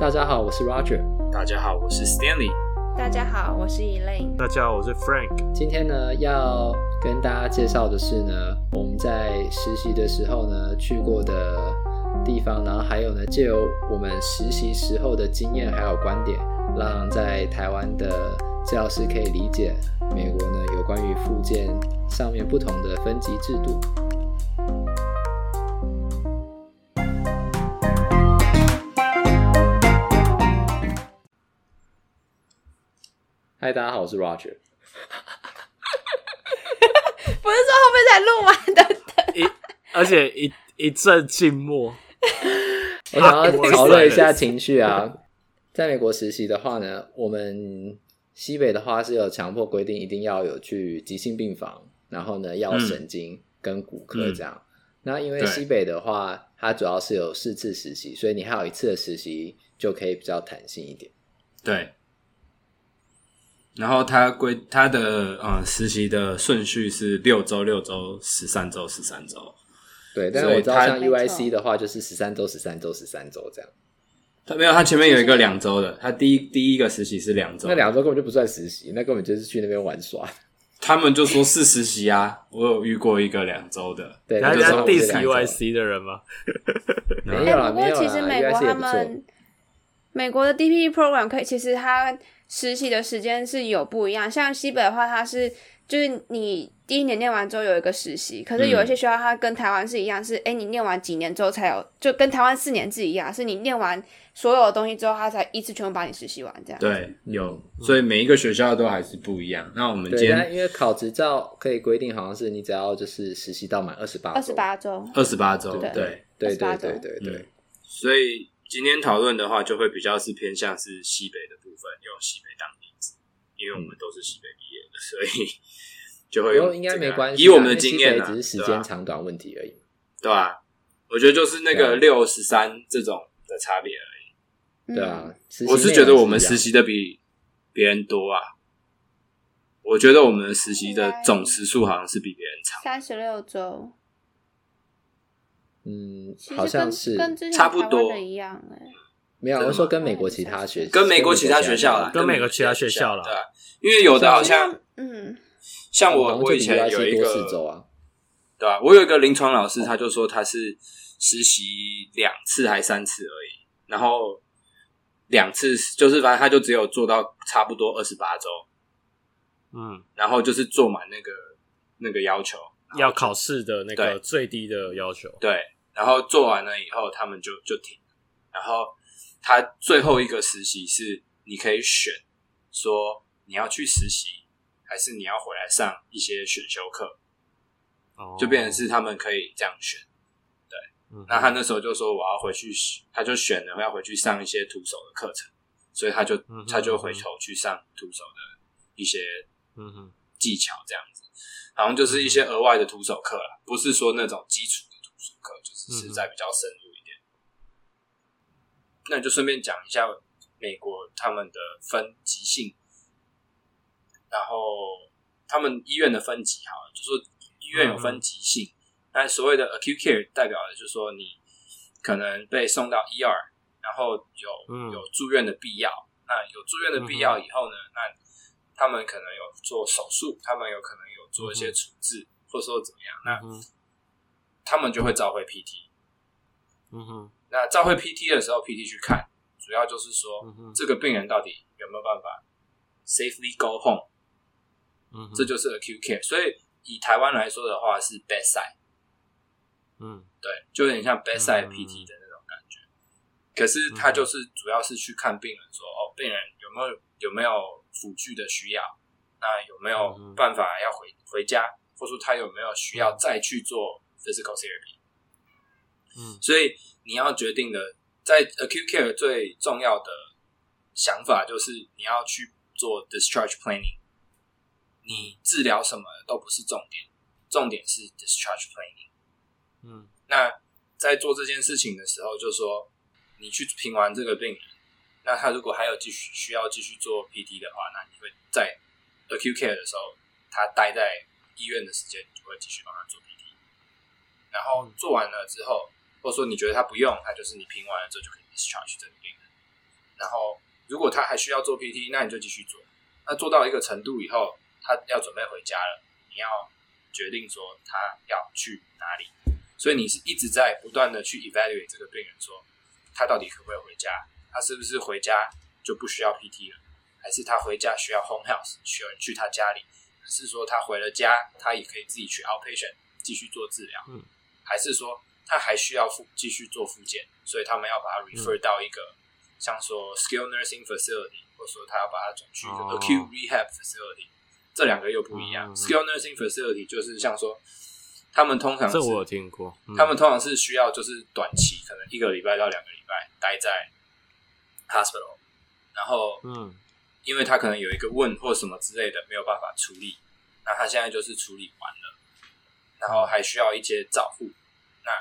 大家好，我是 Roger。大家好，我是 Stanley。大家好，我是 Elaine。大家好，我是 Frank。今天呢，要跟大家介绍的是呢，我们在实习的时候呢去过的地方，然后还有呢，借由我们实习时候的经验还有观点，让在台湾的教师可以理解美国呢有关于附件上面不同的分级制度。嗨，大家好，我是 Roger。不是说后面才录完的，一而且一一阵静默。我想要 讨论一下情绪啊。在美国实习的话呢，我们西北的话是有强迫规定，一定要有去急性病房，然后呢要神经跟骨科这样。嗯、那因为西北的话，它主要是有四次实习，所以你还有一次的实习就可以比较弹性一点。对。然后他规他的呃实习的顺序是六周六周十三周十三周，对，但是我知道像 UIC 的话就是十三周十三周十三周这样。他没有，他前面有一个两周的，他第一第一个实习是两周，那两周根本就不算实习，那根本就是去那边玩耍。他们就说是实习啊，我有遇过一个两周的，对，他是第 UIC 的人吗？没有啦，没有啦，其实美国他们美国的 DPE program 可以，其实他。实习的时间是有不一样，像西北的话，它是就是你第一年念完之后有一个实习，可是有一些学校它跟台湾是一样，是哎、嗯、你念完几年之后才有，就跟台湾四年制一样，是你念完所有的东西之后，它才一次全部把你实习完这样。对，有，所以每一个学校都还是不一样。嗯、那我们今天因为考执照可以规定，好像是你只要就是实习到满二十八二十八周，二十八周，对。对。对对对对对。所以今天讨论的话，就会比较是偏向是西北的部分，用西北当例子。因为我们都是西北毕业的，所以就会应该没关系。以我们的经验、啊，只是时间长短问题而已，对吧、啊？我觉得就是那个六十三这种的差别而已，对啊。我是觉得我们实习的比别人多啊。我觉得我们实习的总时数好像是比别人长，三十六周。嗯，好像是跟之前差不多的一样哎、欸。没有，我说跟美国其他学校，跟美国其他学校啦，跟美国其他学校啦。对，因为有的好像，嗯，像我，我以前有一个，啊、对啊？我有一个临床老师，他就说他是实习两次还三次而已，然后两次就是反正他就只有做到差不多二十八周，嗯，然后就是做满那个那个要求，要考试的那个最低的要求，对，然后做完了以后，他们就就停了，然后。他最后一个实习是你可以选，说你要去实习，还是你要回来上一些选修课，哦，就变成是他们可以这样选。对，嗯、那他那时候就说我要回去，他就选了要回去上一些徒手的课程，所以他就、嗯、他就回头去上徒手的一些技巧，这样子，好像就是一些额外的徒手课啦，不是说那种基础是实在比较深入一点。那你就顺便讲一下美国他们的分级性，然后他们医院的分级好了，就说医院有分级性。那、嗯、所谓的 acute care 代表的就是说你可能被送到 ER，然后有、嗯、有住院的必要。那有住院的必要以后呢，嗯、那他们可能有做手术，他们有可能有做一些处置，嗯、或者说怎么样，那、嗯、他们就会召回 PT。嗯哼。那召回 PT 的时候，PT 去看，主要就是说、嗯、这个病人到底有没有办法 safely go home，嗯，这就是 acute care。所以以台湾来说的话，是 bedside，嗯，对，就有点像 bedside PT 的那种感觉。嗯、可是他就是主要是去看病人说，说、嗯、哦，病人有没有有没有辅具的需要，那有没有办法要回回家，或者说他有没有需要再去做 physical therapy。嗯，所以你要决定的，在 acute care 最重要的想法就是你要去做 discharge planning。你治疗什么都不是重点，重点是 discharge planning。嗯，那在做这件事情的时候，就说你去评完这个病人，那他如果还有继续需要继续做 PT 的话，那你会在 acute care 的时候，他待在医院的时间，你就会继续帮他做。然后做完了之后。或者说你觉得他不用，他就是你拼完了之后就可以 discharge 这个病人。然后如果他还需要做 PT，那你就继续做。那做到一个程度以后，他要准备回家了，你要决定说他要去哪里。所以你是一直在不断的去 evaluate 这个病人，说他到底可不可以回家？他是不是回家就不需要 PT 了？还是他回家需要 home health，需要去他家里？还是说他回了家，他也可以自己去 outpatient 继续做治疗？嗯，还是说他还需要复继续做复健？所以他们要把它 refer 到一个、嗯、像说 skilled nursing facility，或者说他要把它转去一个 acute rehab facility，、哦、这两个又不一样。嗯、skilled nursing facility 就是像说他们通常是，这我有听过，嗯、他们通常是需要就是短期，可能一个礼拜到两个礼拜待在 hospital，然后嗯。因为他可能有一个问或什么之类的没有办法处理，那他现在就是处理完了，然后还需要一些照护，那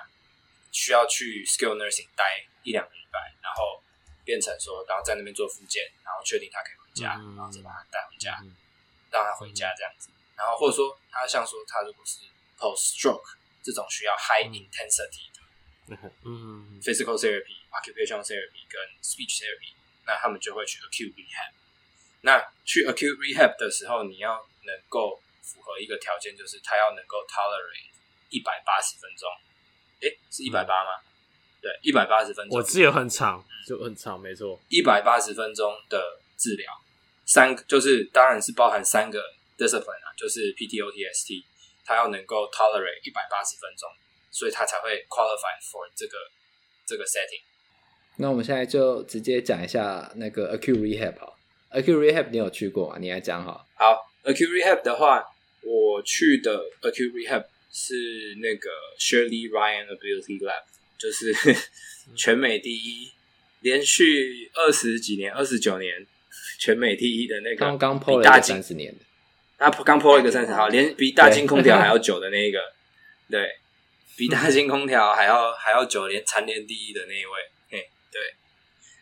需要去 skill nursing 待一两个礼拜，然后变成说，然后在那边做复健，然后确定他可以回家，然后再把他带回家，让他回家这样子，然后或者说他像说他如果是 post stroke 这种需要 high intensity 的，嗯，physical therapy、occupational therapy 跟 speech therapy，那他们就会去 acute rehab。那去 acute rehab 的时候，你要能够符合一个条件，就是他要能够 tolerate 一百八十分钟。诶，是一百八吗？嗯、对，一百八十分钟。我记得很长，就很长，没错。一百八十分钟的治疗，三个就是当然是包含三个 discipline 啊，就是 PT、OT、ST，他要能够 tolerate 一百八十分钟，所以他才会 qualify for 这个这个 setting。那我们现在就直接讲一下那个 acute rehab 好。Acute Rehab 你有去过吗？你来讲哈。好，Acute Rehab 的话，我去的 Acute Rehab 是那个 Shirley Ryan Ability Lab，就是全美第一，连续二十几年、二十九年全美第一的那个。刚刚破了一个三十年的。他刚破了一个三十，号，连比大金空调还要久的那一个，对，比大金空调还要还要久，连蝉联第一的那一位。嘿，对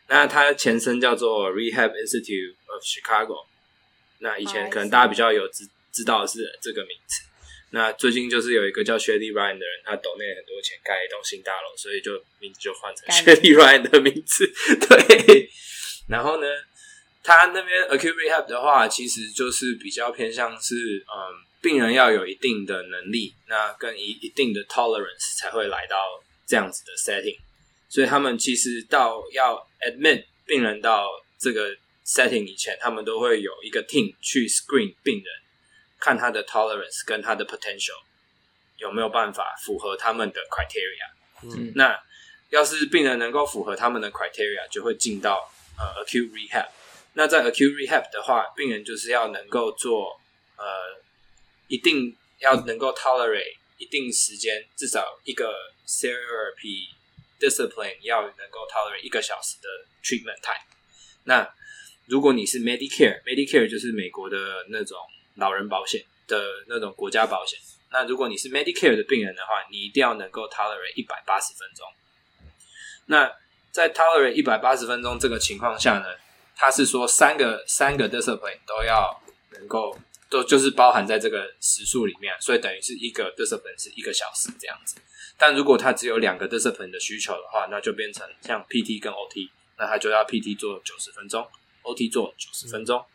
那它前身叫做 Rehab Institute of Chicago。那以前可能大家比较有知知道的是这个名字。那最近就是有一个叫 Shirley Ryan 的人，他抖内很多钱盖一栋新大楼，所以就名字就换成 Shirley Ryan 的名字。对。然后呢，他那边 Acute Rehab 的话，其实就是比较偏向是，嗯，病人要有一定的能力，那跟一一定的 tolerance 才会来到这样子的 setting。所以他们其实到要 admit 病人到这个 setting 以前，他们都会有一个 team 去 screen 病人，看他的 tolerance 跟他的 potential 有没有办法符合他们的 criteria。嗯，那要是病人能够符合他们的 criteria，就会进到呃 acute rehab。那在 acute rehab 的话，病人就是要能够做呃一定要能够 tolerate 一定时间，至少一个 therapy。Discipline 要能够 tolerate 一个小时的 treatment time。那如果你是 Medicare，Medicare 就是美国的那种老人保险的那种国家保险。那如果你是 Medicare 的病人的话，你一定要能够 tolerate 一百八十分钟。那在 tolerate 一百八十分钟这个情况下呢，它是说三个三个 discipline 都要能够都就是包含在这个时数里面，所以等于是一个 discipline 是一个小时这样子。但如果他只有两个 discipline 的需求的话，那就变成像 PT 跟 OT，那他就要 PT 做九十分钟，OT 做九十分钟。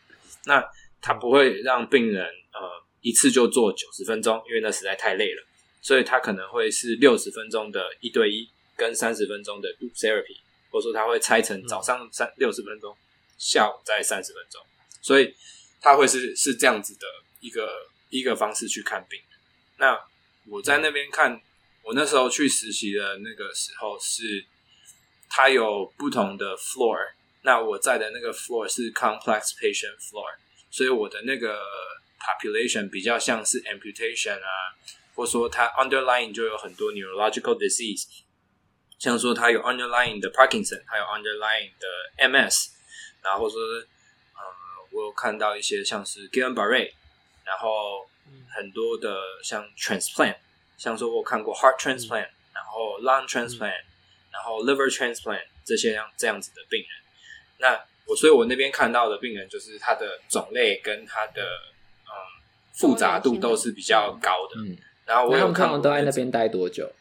那他不会让病人呃一次就做九十分钟，因为那实在太累了。所以他可能会是六十分钟的一对一，跟三十分钟的 do therapy，或者说他会拆成早上三六十分钟，下午再三十分钟。所以他会是是这样子的一个一个方式去看病。那我在那边看。我那时候去实习的那个时候是，它有不同的 floor。那我在的那个 floor 是 complex patient floor，所以我的那个 population 比较像是 amputation 啊，或说它 underlying 就有很多 neurological disease，像说它有 underlying 的 Parkinson，还有 underlying 的 MS，然后或者说，呃，我有看到一些像是 Guillain-Barré，然后很多的像 transplant。像说，我看过 heart transplant，、嗯、然后 lung transplant，、嗯、然后 liver transplant 这些样这样子的病人。那 我所以，我那边看到的病人，就是他的种类跟他的嗯复杂度都是比较高的。嗯，然后我有看他们都在那边待多久？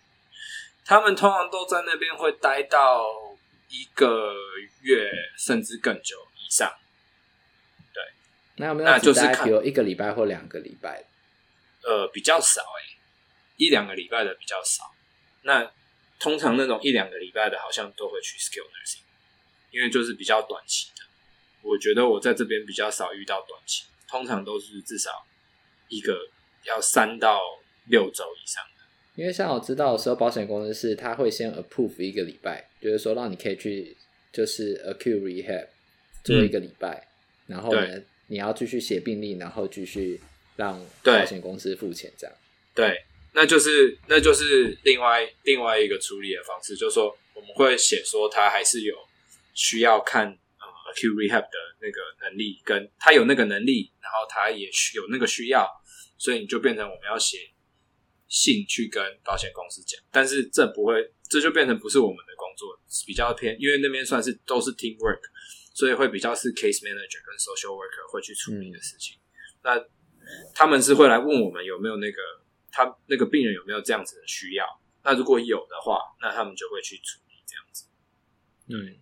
他们通常都在那边会待到一个月甚至更久以上。对，那有没有就是看有一个礼拜或两个礼拜？呃，比较少哎、欸，一两个礼拜的比较少。那通常那种一两个礼拜的，好像都会去 skill nursing，因为就是比较短期的。我觉得我在这边比较少遇到短期，通常都是至少一个要三到六周以上的。因为像我知道的时候，保险公司是他会先 approve 一个礼拜，就是说让你可以去就是 acute rehab 做一个礼拜，嗯、然后呢，你要继续写病历，然后继续让保险公司付钱，这样。对。那就是那就是另外另外一个处理的方式，就是说我们会写说他还是有需要看 rehab 的那个能力，跟他有那个能力，然后他也需有那个需要，所以你就变成我们要写信去跟保险公司讲，但是这不会，这就变成不是我们的工作，比较偏，因为那边算是都是 team work，所以会比较是 case manager 跟 social worker 会去处理的事情。那他们是会来问我们有没有那个。他那个病人有没有这样子的需要？那如果有的话，那他们就会去处理这样子。嗯，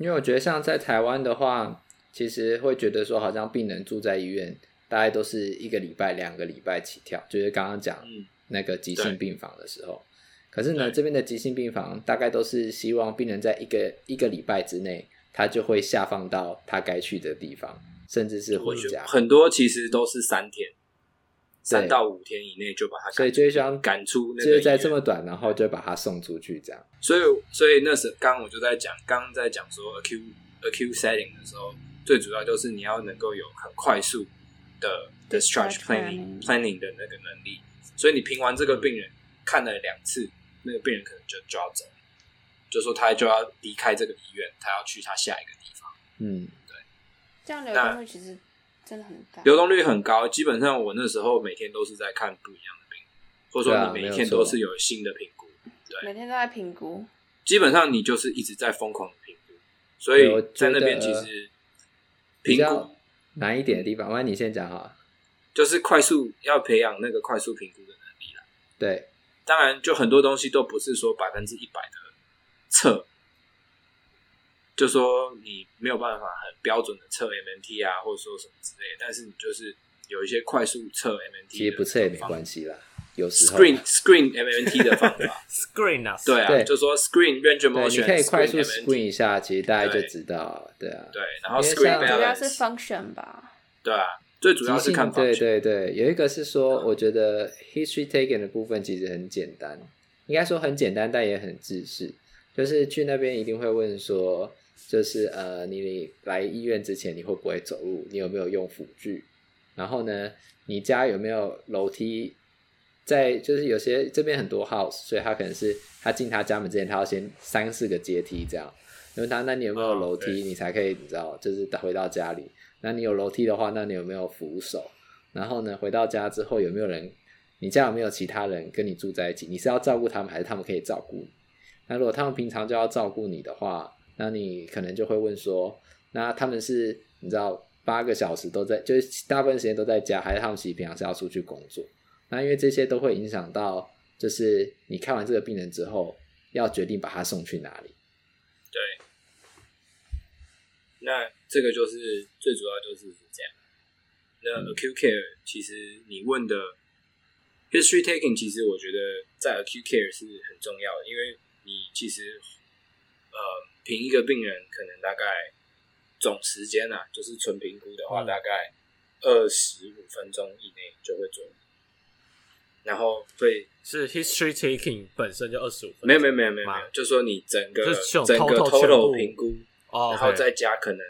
因为我觉得像在台湾的话，其实会觉得说，好像病人住在医院，大概都是一个礼拜、两个礼拜起跳，就是刚刚讲那个急性病房的时候。嗯、可是呢，对这边的急性病房大概都是希望病人在一个一个礼拜之内，他就会下放到他该去的地方，甚至是回家。很多其实都是三天。三到五天以内就把他，所以就想赶出，就是在这么短，然后就把他送出去这样。所以，所以那时刚刚我就在讲，刚刚在讲说 acute acute setting 的时候，最主要就是你要能够有很快速的 discharge planning planning 的那个能力。所以你评完这个病人看了两次，那个病人可能就就要走，就说他就要离开这个医院，他要去他下一个地方。嗯，对，这样流动率其实。真的很高，流动率很高。基本上我那时候每天都是在看不一样的病，或者说你每一天都是有新的评估，对，每天都在评估。基本上你就是一直在疯狂的评估，所以在那边其实评估难一点的地方，那你先讲哈，就是快速要培养那个快速评估的能力了。对，当然就很多东西都不是说百分之一百的测。就说你没有办法很标准的测 MNT 啊，或者说什么之类，但是你就是有一些快速测 MNT，其实不测也没关系啦。有时候 screen screen MNT 的方法，screen 啊，对啊，就说 screen range of motion，你可以快速 screen 一下，其实大家就知道，对啊，对，然后 screen 主要是 function 吧，对啊，最主要是看对对对，有一个是说，我觉得 history taken 的部分其实很简单，应该说很简单，但也很自私，就是去那边一定会问说。就是呃，你来医院之前，你会不会走路？你有没有用辅具？然后呢，你家有没有楼梯？在就是有些这边很多 house，所以他可能是他进他家门之前，他要先三四个阶梯这样。问他，那你有没有楼梯？哦、你才可以你知道，就是回到家里。那你有楼梯的话，那你有没有扶手？然后呢，回到家之后有没有人？你家有没有其他人跟你住在一起？你是要照顾他们，还是他们可以照顾你？那如果他们平常就要照顾你的话，那你可能就会问说，那他们是你知道八个小时都在，就是大部分时间都在家，还是他们其实平常是要出去工作？那因为这些都会影响到，就是你看完这个病人之后，要决定把他送去哪里。对，那这个就是最主要就是这样。那 acute care 其实你问的 history taking，其实我觉得在 acute care 是很重要的，因为你其实呃。评一个病人可能大概总时间啊，就是纯评估的话，大概二十五分钟以内就会做。然后对，是 history taking 本身就二十五分钟，没有没有没有没有没有，就说你整个整个 total 评估，然后再加可能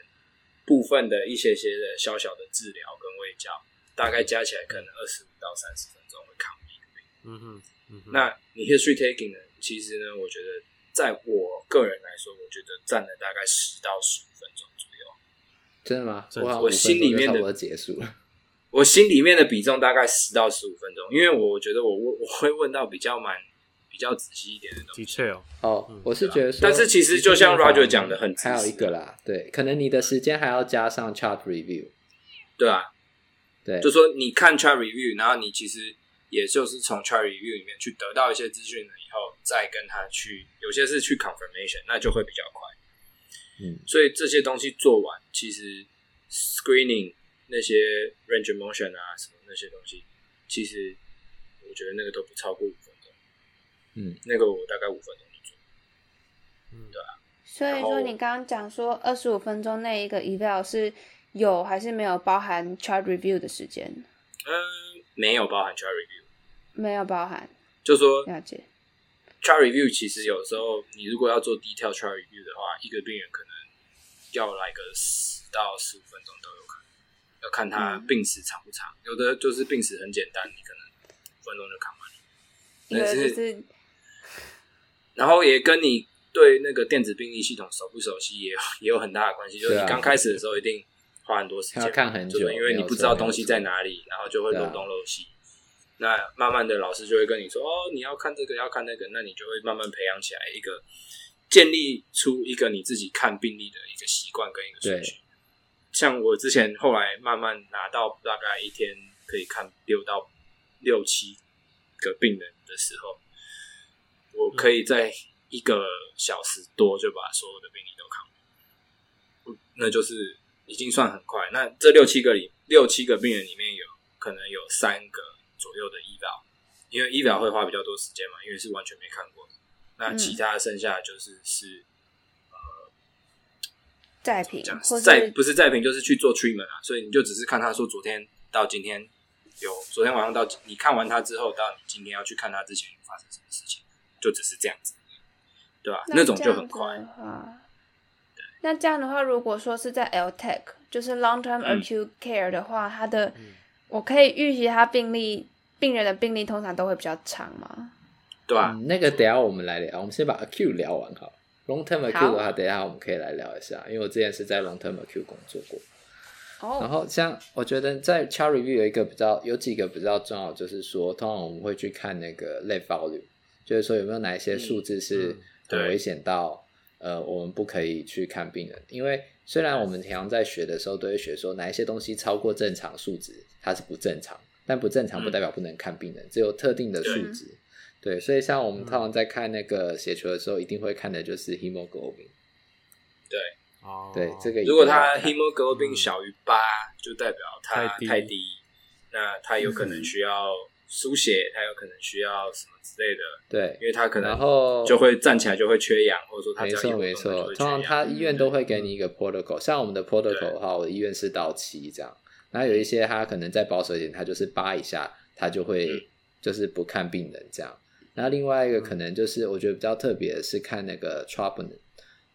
部分的一些些的小小的治疗跟卫教，大概加起来可能二十五到三十分钟会看完一个病。嗯哼，嗯哼，那你 history taking 呢？其实呢，我觉得。在我个人来说，我觉得占了大概十到十五分钟左右。真的吗？我我心里面的结束了。我心里面的比重大概十到十五分钟，因为我觉得我问我会问到比较蛮比较仔细一点的东西。的确哦，哦，我是觉得说，但是其实就像 Roger 讲的，很还有一个啦，对，可能你的时间还要加上 chart review，对啊，对，就说你看 chart review，然后你其实。也就是从 chart review 里面去得到一些资讯了以后，再跟他去，有些是去 confirmation，那就会比较快。嗯，所以这些东西做完，其实 screening 那些 range of motion 啊什么那些东西，其实我觉得那个都不超过五分钟。嗯，那个我大概五分钟就做。嗯，对啊。所以说你刚刚讲说二十五分钟那一个 eval 是有还是没有包含 chart review 的时间？嗯，没有包含 chart review，没有包含。就说了解。Chart review 其实有时候你如果要做 detail chart review 的话，一个病人可能要来个十到十五分钟都有可能，要看他病史长不长。嗯、有的就是病史很简单，你可能五分钟就看完了。但是，是然后也跟你对那个电子病历系统熟不熟悉也有 也有很大的关系。就是你刚开始的时候一定花很多时间，要看很久，因为你不知道东西在哪里，然后就会漏东漏西。那慢慢的，老师就会跟你说：“哦，你要看这个，要看那个。”那你就会慢慢培养起来一个，建立出一个你自己看病历的一个习惯跟一个顺序。像我之前后来慢慢拿到大概一天可以看六到六七个病人的时候，我可以在一个小时多就把所有的病例都看完，那就是已经算很快。那这六七个里，六七个病人里面有可能有三个。左右的 eval，因为 eval 会花比较多时间嘛，因为是完全没看过的。那其他剩下的就是是呃再评，或者再不是再评，就是去做 treatment 啊。所以你就只是看他说昨天到今天有昨天晚上到你看完他之后到你今天要去看他之前发生什么事情，就只是这样子，对吧？那，那种就很快。对。那这样的话，如果说是在 LTech，就是 long term acute care 的话，它的、嗯我可以预期他病例，病人的病例通常都会比较长吗？对啊、嗯，那个等下我们来聊，我们先把 acute 聊完好。long term acute 的话，等一下我们可以来聊一下，因为我之前是在 long term acute 工作过。哦。然后像我觉得在 chart review 有一个比较，有几个比较重要，就是说，通常我们会去看那个 lab value，就是说有没有哪一些数字是很危险到、嗯嗯、呃，我们不可以去看病人，因为。虽然我们平常在学的时候都会学说哪一些东西超过正常数值它是不正常，但不正常不代表不能看病人，嗯、只有特定的数值。对，所以像我们通常在看那个血球的时候，一定会看的就是 hemoglobin。对，哦，对，这个如果它 hemoglobin 小于八，就代表它太低，太低，那它有可能需要。输血，他有可能需要什么之类的，对，因为他可能然后就会站起来就会缺氧，或者说他没错没错，通常他医院都会给你一个 protocol，、嗯、像我们的 protocol 的话，我的医院是到七这样，然后有一些他可能再保守一点，他就是扒一下，他就会就是不看病人这样。那、嗯、另外一个可能就是我觉得比较特别的是看那个 troponin，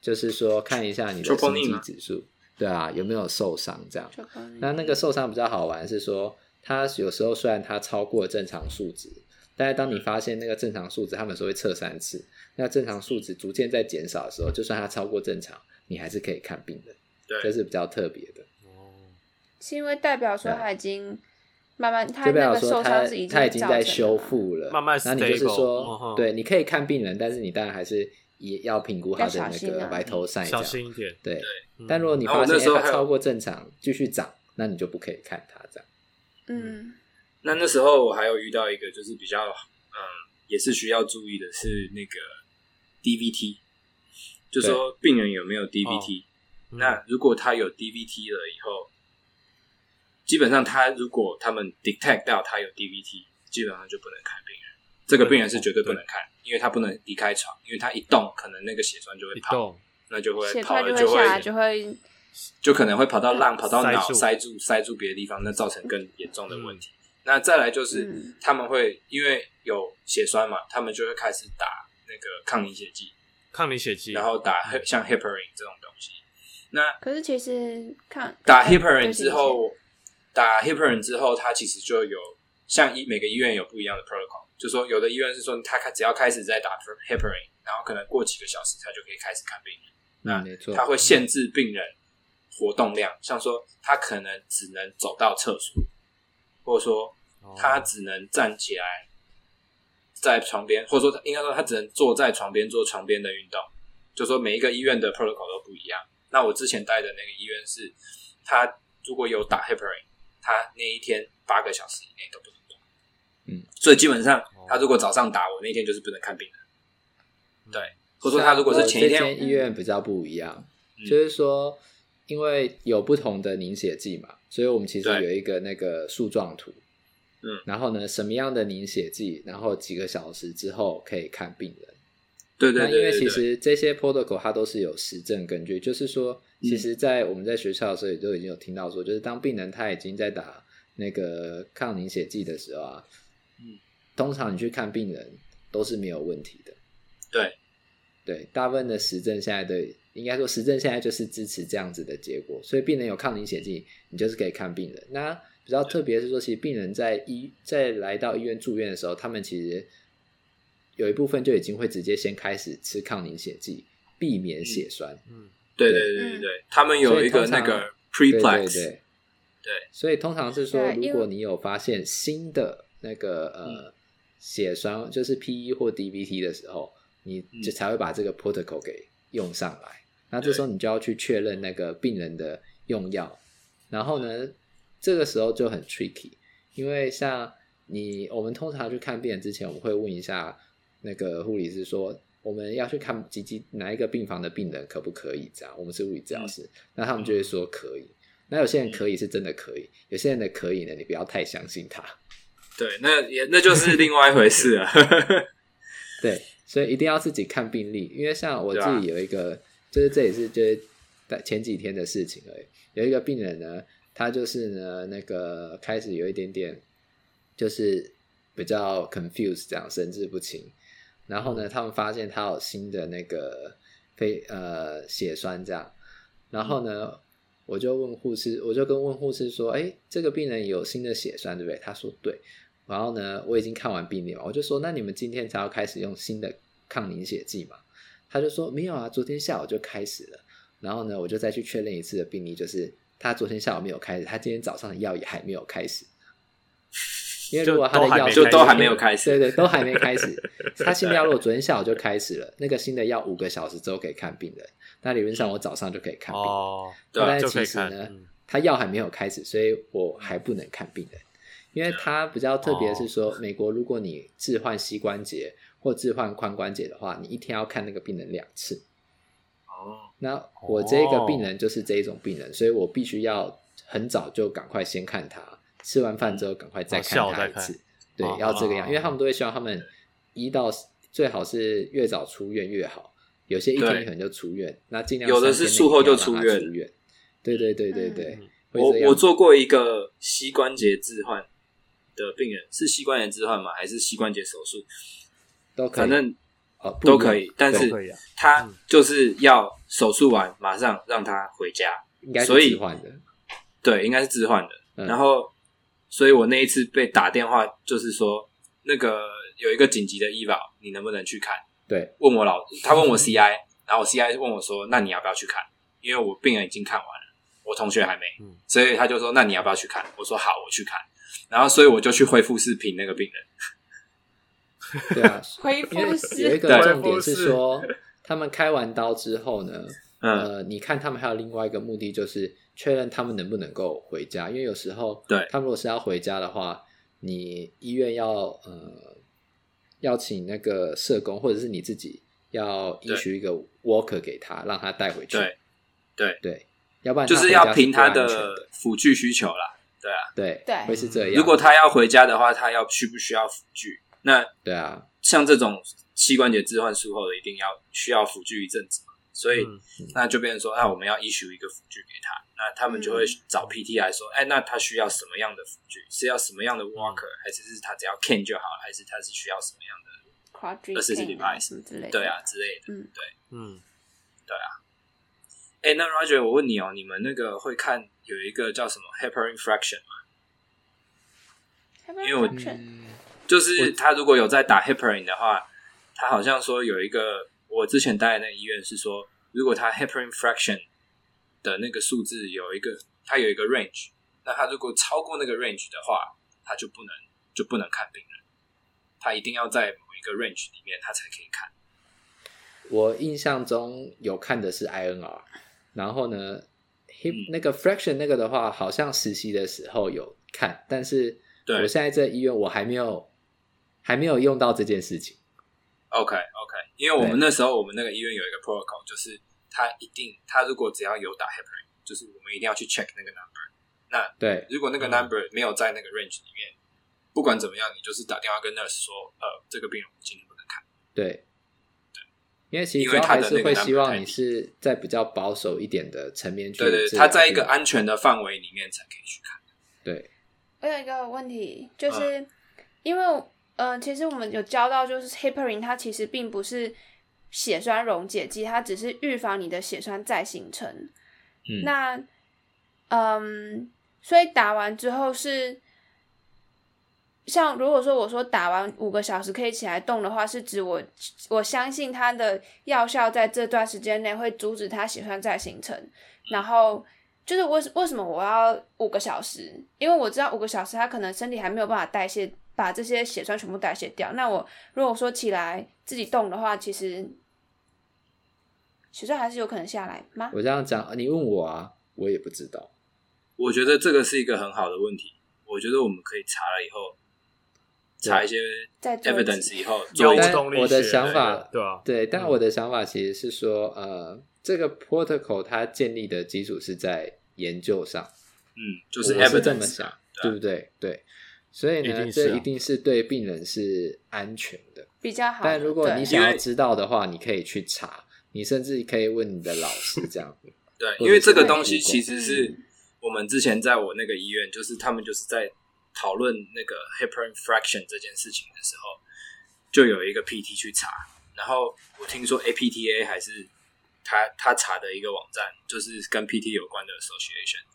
就是说看一下你的心肌指数，对啊，有没有受伤这样。那那个受伤比较好玩是说。它有时候虽然它超过正常数值，但是当你发现那个正常数值，他们说会测三次，那正常数值逐渐在减少的时候，就算它超过正常，你还是可以看病的。对，这是比较特别的。哦，是因为代表说他已经慢慢，他那个受伤是已经他已经在修复了，慢慢。那你就是说，对，你可以看病人，但是你当然还是也要评估他的那个 vital sign，小心一点。对，但如果你发现他超过正常，继续涨，那你就不可以看他这样。嗯，那那时候我还有遇到一个，就是比较嗯，也是需要注意的是那个 DVT，就说病人有没有 DVT。那如果他有 DVT 了以后，基本上他如果他们 detect 到他有 DVT，基本上就不能看病人。这个病人是绝对不能看，因为他不能离开床，因为他一动，可能那个血栓就会跑，那就会跑了就会就会。就可能会跑到浪，跑到脑，塞住塞住别的地方，那造成更严重的问题。嗯、那再来就是、嗯、他们会因为有血栓嘛，他们就会开始打那个抗凝血剂，抗凝血剂，然后打像 heparin 这种东西。那可是其实看打 heparin 之后，打 heparin 之后，它其实就有像医每个医院有不一样的 protocol，就说有的医院是说他开只要开始在打 heparin，然后可能过几个小时他就可以开始看病人。那没错，他会限制病人。活动量，像说他可能只能走到厕所，或者说他只能站起来在床边，或者说应该说他只能坐在床边做床边的运动。就说每一个医院的 protocol 都不一样。那我之前待的那个医院是，他如果有打 heparin，他那一天八个小时以内都不能动。嗯，所以基本上他如果早上打，我那天就是不能看病人。对，或者说他如果是前一天，医院比较不一样。就是说，因为有不同的凝血剂嘛，所以我们其实有一个那个树状图。嗯，然后呢，什么样的凝血剂，然后几个小时之后可以看病人。对对，对，对，对，那因为其实这些 protocol 它都是有实证根据，就是说，其实，在我们在学校的时候也都已经有听到说，就是当病人他已经在打那个抗凝血剂的时候啊，嗯，通常你去看病人都是没有问题的。对，对，大部分的实证现在的应该说实证现在就是支持这样子的结果，所以病人有抗凝血剂，你就是可以看病人。那比较特别是说，其实病人在医在来到医院住院的时候，他们其实。有一部分就已经会直接先开始吃抗凝血剂，避免血栓。嗯，对对。对对对，他们有一个那个 preplex，对对。对，所以通常是说，如果你有发现新的那个呃血栓，就是 PE 或 DVT 的时候，你就才会把这个 protocol 给用上来。那这时候你就要去确认那个病人的用药，然后呢，这个时候就很 tricky，因为像你我们通常去看病人之前，我们会问一下。那个护理师说，我们要去看几几哪一个病房的病人可不可以？这样，我们是物理治疗师，嗯、那他们就会说可以。那有些人可以是真的可以，有些人的可以呢，你不要太相信他。对，那也那就是另外一回事了。对，所以一定要自己看病历，因为像我自己有一个，啊、就是这也是就是在前几天的事情而已。有一个病人呢，他就是呢那个开始有一点点，就是比较 confused，这样神志不清。然后呢，他们发现他有新的那个非呃血栓这样，然后呢，我就问护士，我就跟问护士说，哎，这个病人有新的血栓对不对？他说对。然后呢，我已经看完病历了，我就说，那你们今天才要开始用新的抗凝血剂嘛？他就说没有啊，昨天下午就开始了。然后呢，我就再去确认一次的病例，就是他昨天下午没有开始，他今天早上的药也还没有开始。因为如果他的药就都还没有开始，对对，都还没开始。他新的药如果昨天下午就开始了，那个新的药五个小时之后可以看病人。那理论上我早上就可以看病人。哦，但其实呢，他药还没有开始，所以我还不能看病人。因为他比较特别是说，美国如果你置换膝关节或置换髋关节的话，你一天要看那个病人两次。哦，那我这个病人就是这一种病人，所以我必须要很早就赶快先看他。吃完饭之后，赶快再看他一次。对，要这个样，因为他们都会希望他们一到最好是越早出院越好。有些一天可能就出院，那尽量有的是术后就出院。出院对对对对对，我我做过一个膝关节置换的病人，是膝关节置换吗？还是膝关节手术？都可以，反正都可以。但是他就是要手术完马上让他回家，应该是置换的。对，应该是置换的。然后。所以我那一次被打电话，就是说那个有一个紧急的医保，你能不能去看？对，问我老，他问我 CI，然后我 CI 问我说，那你要不要去看？因为我病人已经看完了，我同学还没，所以他就说，那你要不要去看？我说好，我去看。然后所以我就去恢复视频那个病人。对啊，恢复室有一个重点是说，他们开完刀之后呢，呃，你看他们还有另外一个目的就是。确认他们能不能够回家，因为有时候，对，他们如果是要回家的话，你医院要呃要请那个社工，或者是你自己要 issue 一个 walker 给他，让他带回去。对，对，对，要不然就是要凭他的辅具需求啦。对啊，对，对，会是这样。如果他要回家的话，他要需不需要辅具？那对啊，像这种膝关节置换术后的，一定要需要辅具一阵子嘛。所以那就变成说，那我们要 issue 一个辅具给他。那他们就会找 PT 来说，哎，那他需要什么样的辅具？是要什么样的 walker，还是是他只要 cane 就好了？还是他是需要什么样的 assistive device 什么之类的？对啊，之类的。嗯，对，嗯，对啊。哎，那 Roger，我问你哦，你们那个会看有一个叫什么 hyperinfraction 吗？因为我就是他如果有在打 hyperin 的话，他好像说有一个，我之前待的那个医院是说，如果他 heparin fraction 的那个数字有一个，它有一个 range，那他如果超过那个 range 的话，他就不能就不能看病人，他一定要在某一个 range 里面，他才可以看。我印象中有看的是 INR，然后呢，hip 那个 fraction 那个的话，好像实习的时候有看，但是我现在在医院，我还没有还没有用到这件事情。OK OK，因为我们那时候我们那个医院有一个 protocol，就是。他一定，他如果只要有打 heparin，就是我们一定要去 check 那个 number。那对，如果那个 number 没有在那个 range 里面，不管怎么样，你就是打电话跟 nurse 说，呃，这个病人我今天不能看。对，对，因为其实主要还是会希望你是在比较保守一点的层面去。对对，他在一个安全的范围里面才可以去看。对。我有一个问题，就是、嗯、因为，呃，其实我们有教到，就是 heparin 它其实并不是血栓溶解剂，它只是预防你的血栓再形成。嗯。那，嗯，所以打完之后是，像如果说我说打完五个小时可以起来动的话，是指我我相信它的药效在这段时间内会阻止它血栓再形成，然后。就是为为什么我要五个小时？因为我知道五个小时，他可能身体还没有办法代谢，把这些血栓全部代谢掉。那我如果说起来自己动的话，其实血栓还是有可能下来吗？我这样讲，你问我啊，我也不知道。我觉得这个是一个很好的问题。我觉得我们可以查了以后，查一些 evidence 以后，做一但我的想法，对啊，对，但我的想法其实是说，呃。这个 protocol 它建立的基础是在研究上，嗯，就是 evidence 这么想，对不对？对，所以呢，这一定是对病人是安全的，比较好。但如果你想要知道的话，你可以去查，你甚至可以问你的老师这样。对，因为这个东西其实是我们之前在我那个医院，就是他们就是在讨论那个 heparin fraction 这件事情的时候，就有一个 PT 去查，然后我听说 APTA 还是。他他查的一个网站，就是跟 PT 有关的 association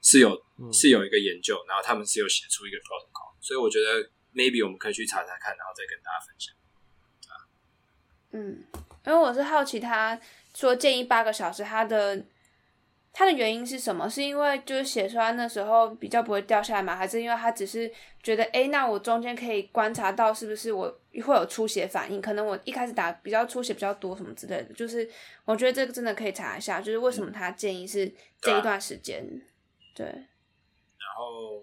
是有、嗯、是有一个研究，然后他们是有写出一个 protocol，所以我觉得 maybe 我们可以去查查看，然后再跟大家分享。嗯，因为我是好奇，他说建议八个小时，他的。它的原因是什么？是因为就是血栓的时候比较不会掉下来吗？还是因为他只是觉得，哎，那我中间可以观察到是不是我会有出血反应？可能我一开始打比较出血比较多什么之类的。就是我觉得这个真的可以查一下，就是为什么他建议是这一段时间。对。然后，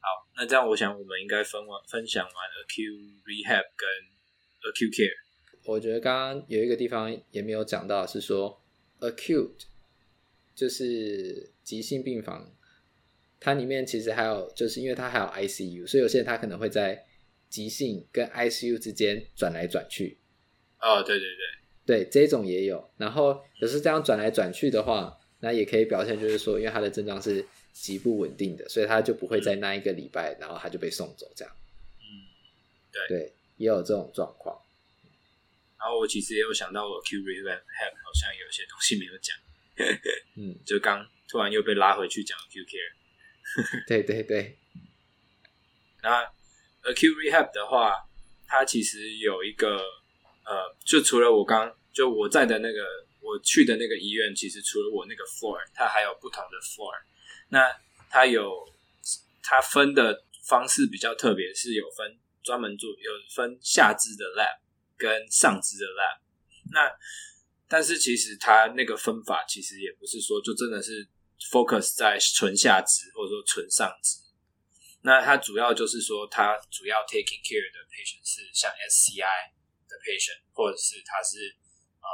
好，那这样我想我们应该分完分享完 acute rehab 跟 acute care。我觉得刚刚有一个地方也没有讲到，是说 acute。就是急性病房，它里面其实还有，就是因为它还有 ICU，所以有些人他可能会在急性跟 ICU 之间转来转去。哦，对对对，对，这种也有。然后有时这样转来转去的话，那也可以表现就是说，因为他的症状是极不稳定的，所以他就不会在那一个礼拜，然后他就被送走这样。嗯，对对，也有这种状况。然后我其实也有想到，我 Q Rehab 好像有些东西没有讲。嗯，就刚突然又被拉回去讲 acute care，对对对。那 acute rehab 的话，它其实有一个呃，就除了我刚就我在的那个我去的那个医院，其实除了我那个 floor，它还有不同的 floor。那它有它分的方式比较特别，是有分专门做有分下肢的 lab 跟上肢的 lab。那但是其实它那个分法其实也不是说就真的是 focus 在纯下肢或者说纯上肢，那它主要就是说它主要 taking care 的 patient 是像 SCI 的 patient，或者是他是呃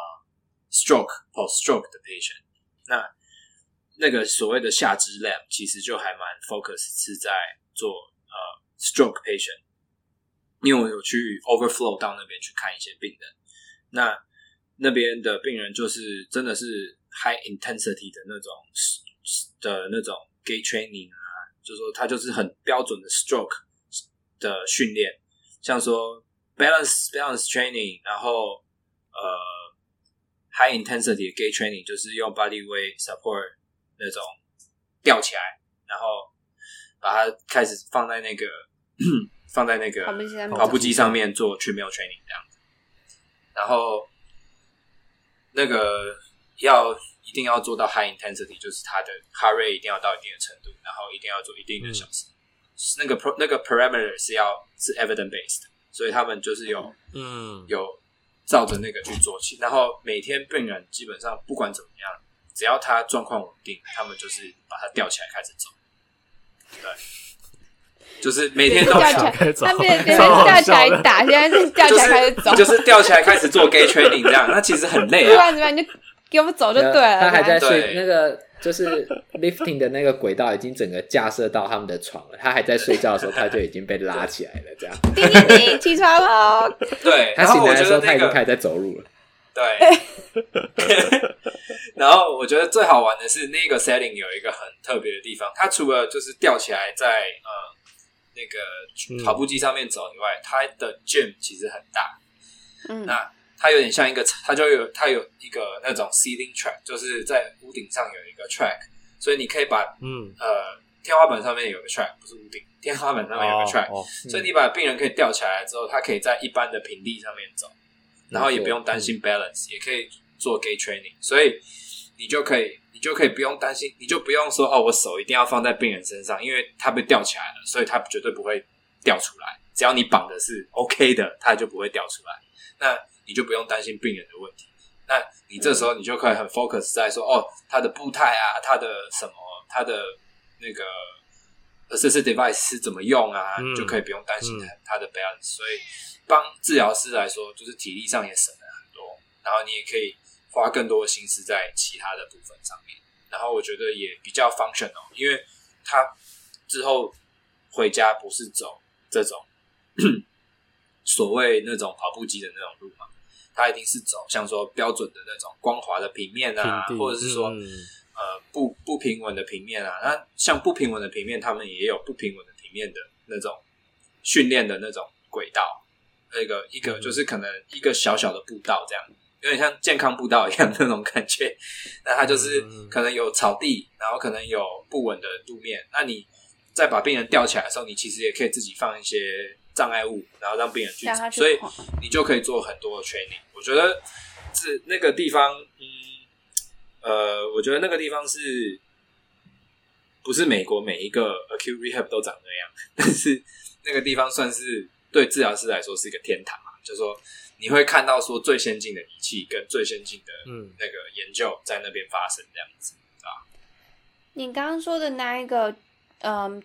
stroke post stroke 的 patient，那那个所谓的下肢 lab 其实就还蛮 focus 是在做呃 stroke patient，因为我有去 overflow 到那边去看一些病人，那。那边的病人就是真的是 high intensity 的那种的那种 gait training 啊，就是说他就是很标准的 stroke 的训练，像说 balance balance training，然后呃 high intensity 的 gait training 就是用 body weight support 那种吊起来，然后把它开始放在那个放在那个跑步机上面做 treadmill training 这样子，然后。那个要一定要做到 high intensity，就是它的 heart rate 一定要到一定的程度，然后一定要做一定的小时。嗯、那个 pro 那个 parameter 是要是 evidence based，所以他们就是有嗯有照着那个去做起。然后每天病人基本上不管怎么样，只要他状况稳定，他们就是把他吊起来开始走。对，就是每天都吊起来，他们别人吊起来打，现在是吊起来开始走，就是吊起来开始做 gait training 这样，那其实很累啊。不管怎么样，你就给我们走就对了。他还在睡，那个就是 lifting 的那个轨道已经整个架设到他们的床了。他还在睡觉的时候，他就已经被拉起来了，这样。叮叮叮，起床了。对，他醒来的时候，他已经开始在走路了。对，然后我觉得最好玩的是那个 setting 有一个很特别的地方，它除了就是吊起来在呃那个跑步机上面走以外，它的 gym 其实很大。嗯，那它有点像一个，它就有它有一个那种 ceiling track，就是在屋顶上有一个 track，所以你可以把嗯。呃天花板上面有个 track，不是屋顶，天花板上面有个 track，、哦哦所以你把病人可以吊起来之后，他可以在一般的平地上面走。然后也不用担心 balance，、嗯、也可以做 gait training，所以你就可以，你就可以不用担心，你就不用说哦，我手一定要放在病人身上，因为他被吊起来了，所以他绝对不会掉出来。只要你绑的是 OK 的，他就不会掉出来。那你就不用担心病人的问题。那你这时候你就可以很 focus 在说，哦，他的步态啊，他的什么，他的那个 assistive device 是怎么用啊，嗯、就可以不用担心他的 balance、嗯。所以。帮治疗师来说，就是体力上也省了很多，然后你也可以花更多的心思在其他的部分上面。然后我觉得也比较 functional，因为他之后回家不是走这种所谓那种跑步机的那种路嘛，他一定是走像说标准的那种光滑的平面啊，或者是说、嗯、呃不不平稳的平面啊。那像不平稳的平面，他们也有不平稳的平面的那种训练的那种轨道。那个一个就是可能一个小小的步道这样，有点像健康步道一样那种感觉。那它就是可能有草地，然后可能有不稳的路面。那你再把病人吊起来的时候，你其实也可以自己放一些障碍物，然后让病人去走。所以你就可以做很多的 training。我觉得是那个地方，嗯，呃，我觉得那个地方是不是美国每一个 acute rehab 都长那样？但是那个地方算是。对治疗师来说是一个天堂啊，就是说你会看到说最先进的仪器跟最先进的嗯那个研究在那边发生这样子啊。你刚刚说的那一个嗯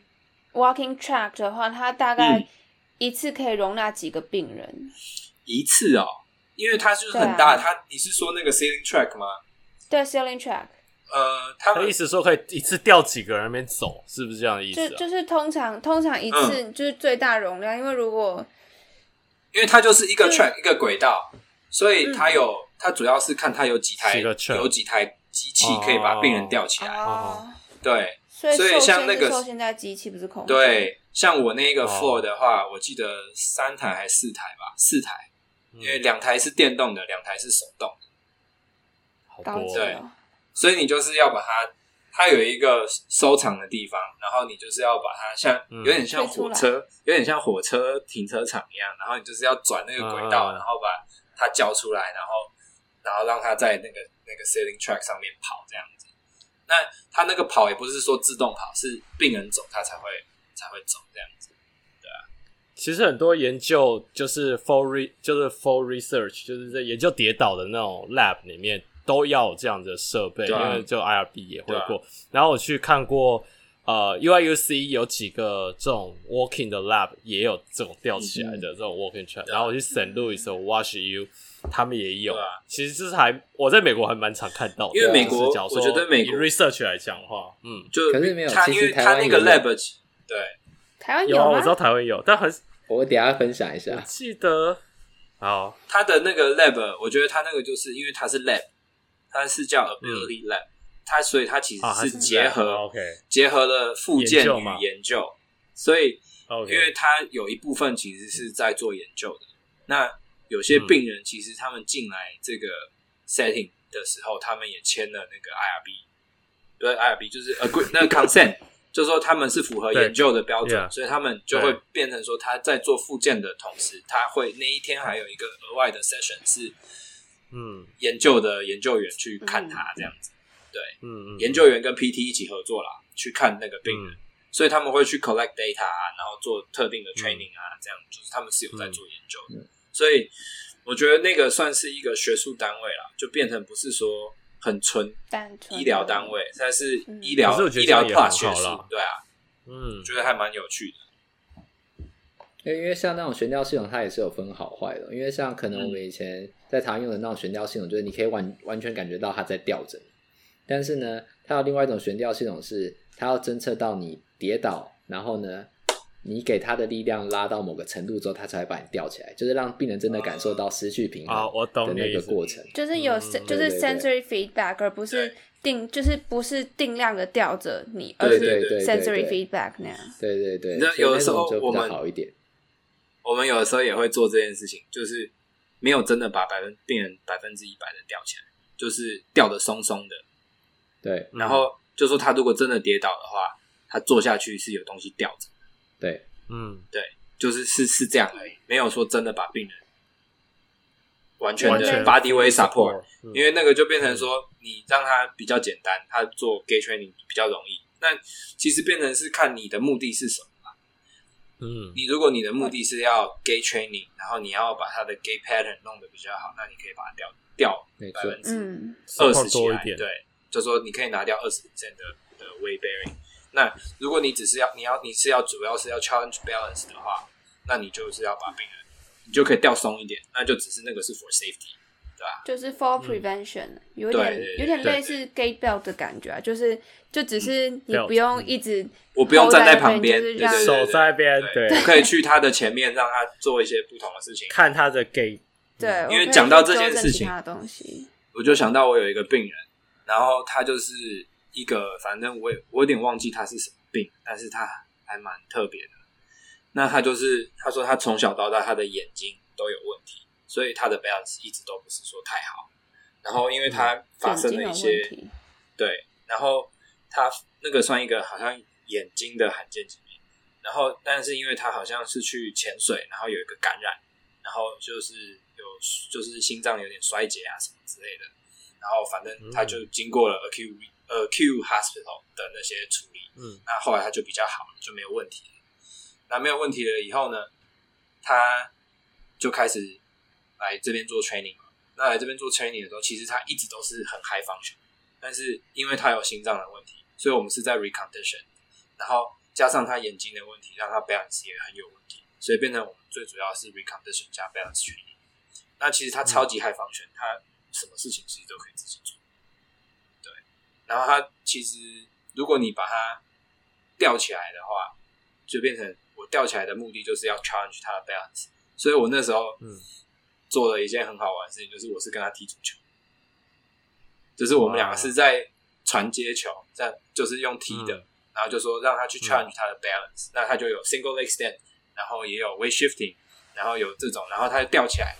walking track 的话，它大概一次可以容纳几个病人？嗯、一次哦，因为它就是很大。它、啊、你是说那个 ceiling track 吗？对，ceiling track。呃，他的意思说可以一次调几个人那边走，是不是这样的意思、啊？就就是通常通常一次就是最大容量，嗯、因为如果因为它就是一个 track 一个轨道，所以它有它主要是看它有几台有几台机器可以把病人吊起来。哦、对，所以，像那个现在机器不是空对，像我那个 floor 的话，我记得三台还是四台吧，四台，因为两台是电动的，两台是手动的。好多对。所以你就是要把它，它有一个收藏的地方，然后你就是要把它像有点像火车，嗯、有点像火车停车场一样，然后你就是要转那个轨道，嗯、然后把它叫出来，然后然后让它在那个那个 ceiling track 上面跑这样子。那它那个跑也不是说自动跑，是病人走它才会才会走这样子。对啊，其实很多研究就是 for re 就是 for research，就是在研究跌倒的那种 lab 里面。都要有这样的设备，啊、因为就 IRB 也会过。啊、然后我去看过，呃，UIUC 有几个这种 walking 的 lab，也有这种吊起来的这种 walking track。然后我去 St. Louis 的 Wash U，他们也有。啊、其实就是还我在美国还蛮常看到的，因为美国我觉得美国 research 来讲的话，嗯，就可是没有，他因为他那个 lab 对台湾有，有我知道台湾有，但很我等下分享一下。我记得好，他的那个 lab，我觉得他那个就是因为他是 lab。它是叫 Ability Lab，、嗯、它所以它其实是结合、啊、结合了附件与研究，所以.因为它有一部分其实是在做研究的。那有些病人其实他们进来这个 setting 的时候，他们也签了那个 IRB，对 IRB 就是 agree 那个 consent，就是说他们是符合研究的标准，所以他们就会变成说他在做复健的同时，他会那一天还有一个额外的 session 是。嗯，研究的研究员去看他这样子，对，嗯嗯，研究员跟 PT 一起合作啦，去看那个病人，所以他们会去 collect data 啊，然后做特定的 training 啊，这样就是他们是有在做研究的，所以我觉得那个算是一个学术单位啦，就变成不是说很纯医疗单位，它是医疗医疗 plus 学术，对啊，嗯，觉得还蛮有趣的。因为因为像那种悬吊系统，它也是有分好坏的。因为像可能我们以前在台湾用的那种悬吊系统，就是你可以完完全感觉到它在吊着。但是呢，它有另外一种悬吊系统，是它要侦测到你跌倒，然后呢，你给它的力量拉到某个程度之后，它才会把你吊起来，就是让病人真的感受到失去平衡的那个过程。就是有，就是 sensory feedback，而不是定，就是不是定量的吊着你，而是 sensory feedback 那样。对对对，那有的时候我们好一点。我们有的时候也会做这件事情，就是没有真的把百分病人百分之一百的吊起来，就是吊的松松的。对，然后就说他如果真的跌倒的话，他坐下去是有东西吊着。对，嗯，对，就是是是这样而已，没有说真的把病人完全的 body weight support，因为那个就变成说你让他比较简单，他做 gait training 比较容易。那其实变成是看你的目的是什么。嗯，你如果你的目的是要 gait training，然后你要把它的 gait pattern 弄得比较好，那你可以把它调调百分之二十起来，对，就说你可以拿掉二十 percent 的的 weight bearing。那如果你只是要你要你是要主要是要 challenge balance 的话，那你就是要把病人你就可以调松一点，那就只是那个是 for safety。就是 fall prevention，、嗯、有点有点类似 gate bell 的感觉啊，就是就只是你不用一直我不用站在旁边，手在那边，对，我可以去他的前面，让他做一些不同的事情，看他的 gate。对，因为讲到这件事情，东西，我就想到我有一个病人，然后他就是一个，反正我也我有点忘记他是什么病，但是他还蛮特别的。那他就是他说他从小到大他的眼睛都有问题。所以他的 balance 一直都不是说太好，然后因为他发生了一些，对，然后他那个算一个好像眼睛的罕见疾病，然后但是因为他好像是去潜水，然后有一个感染，然后就是有就是心脏有点衰竭啊什么之类的，然后反正他就经过了 acute acute hospital 的那些处理，嗯，那后来他就比较好了，就没有问题了。那没有问题了以后呢，他就开始。来这边做 training 嘛，那来这边做 training 的时候，其实他一直都是很 high function，但是因为他有心脏的问题，所以我们是在 recondition，然后加上他眼睛的问题，让他 balance 也很有问题，所以变成我们最主要是 recondition 加 balance training。那其实他超级 high function，他什么事情其实都可以自己做。对，然后他其实如果你把它吊起来的话，就变成我吊起来的目的就是要 challenge 他的 balance，所以我那时候嗯。做了一件很好玩的事情，就是我是跟他踢足球，就是我们两个是在传接球，在就是用踢的，嗯、然后就说让他去 challenge 他的 balance，、嗯、那他就有 single leg stand，然后也有 weight shifting，然后有这种，然后他就吊起来，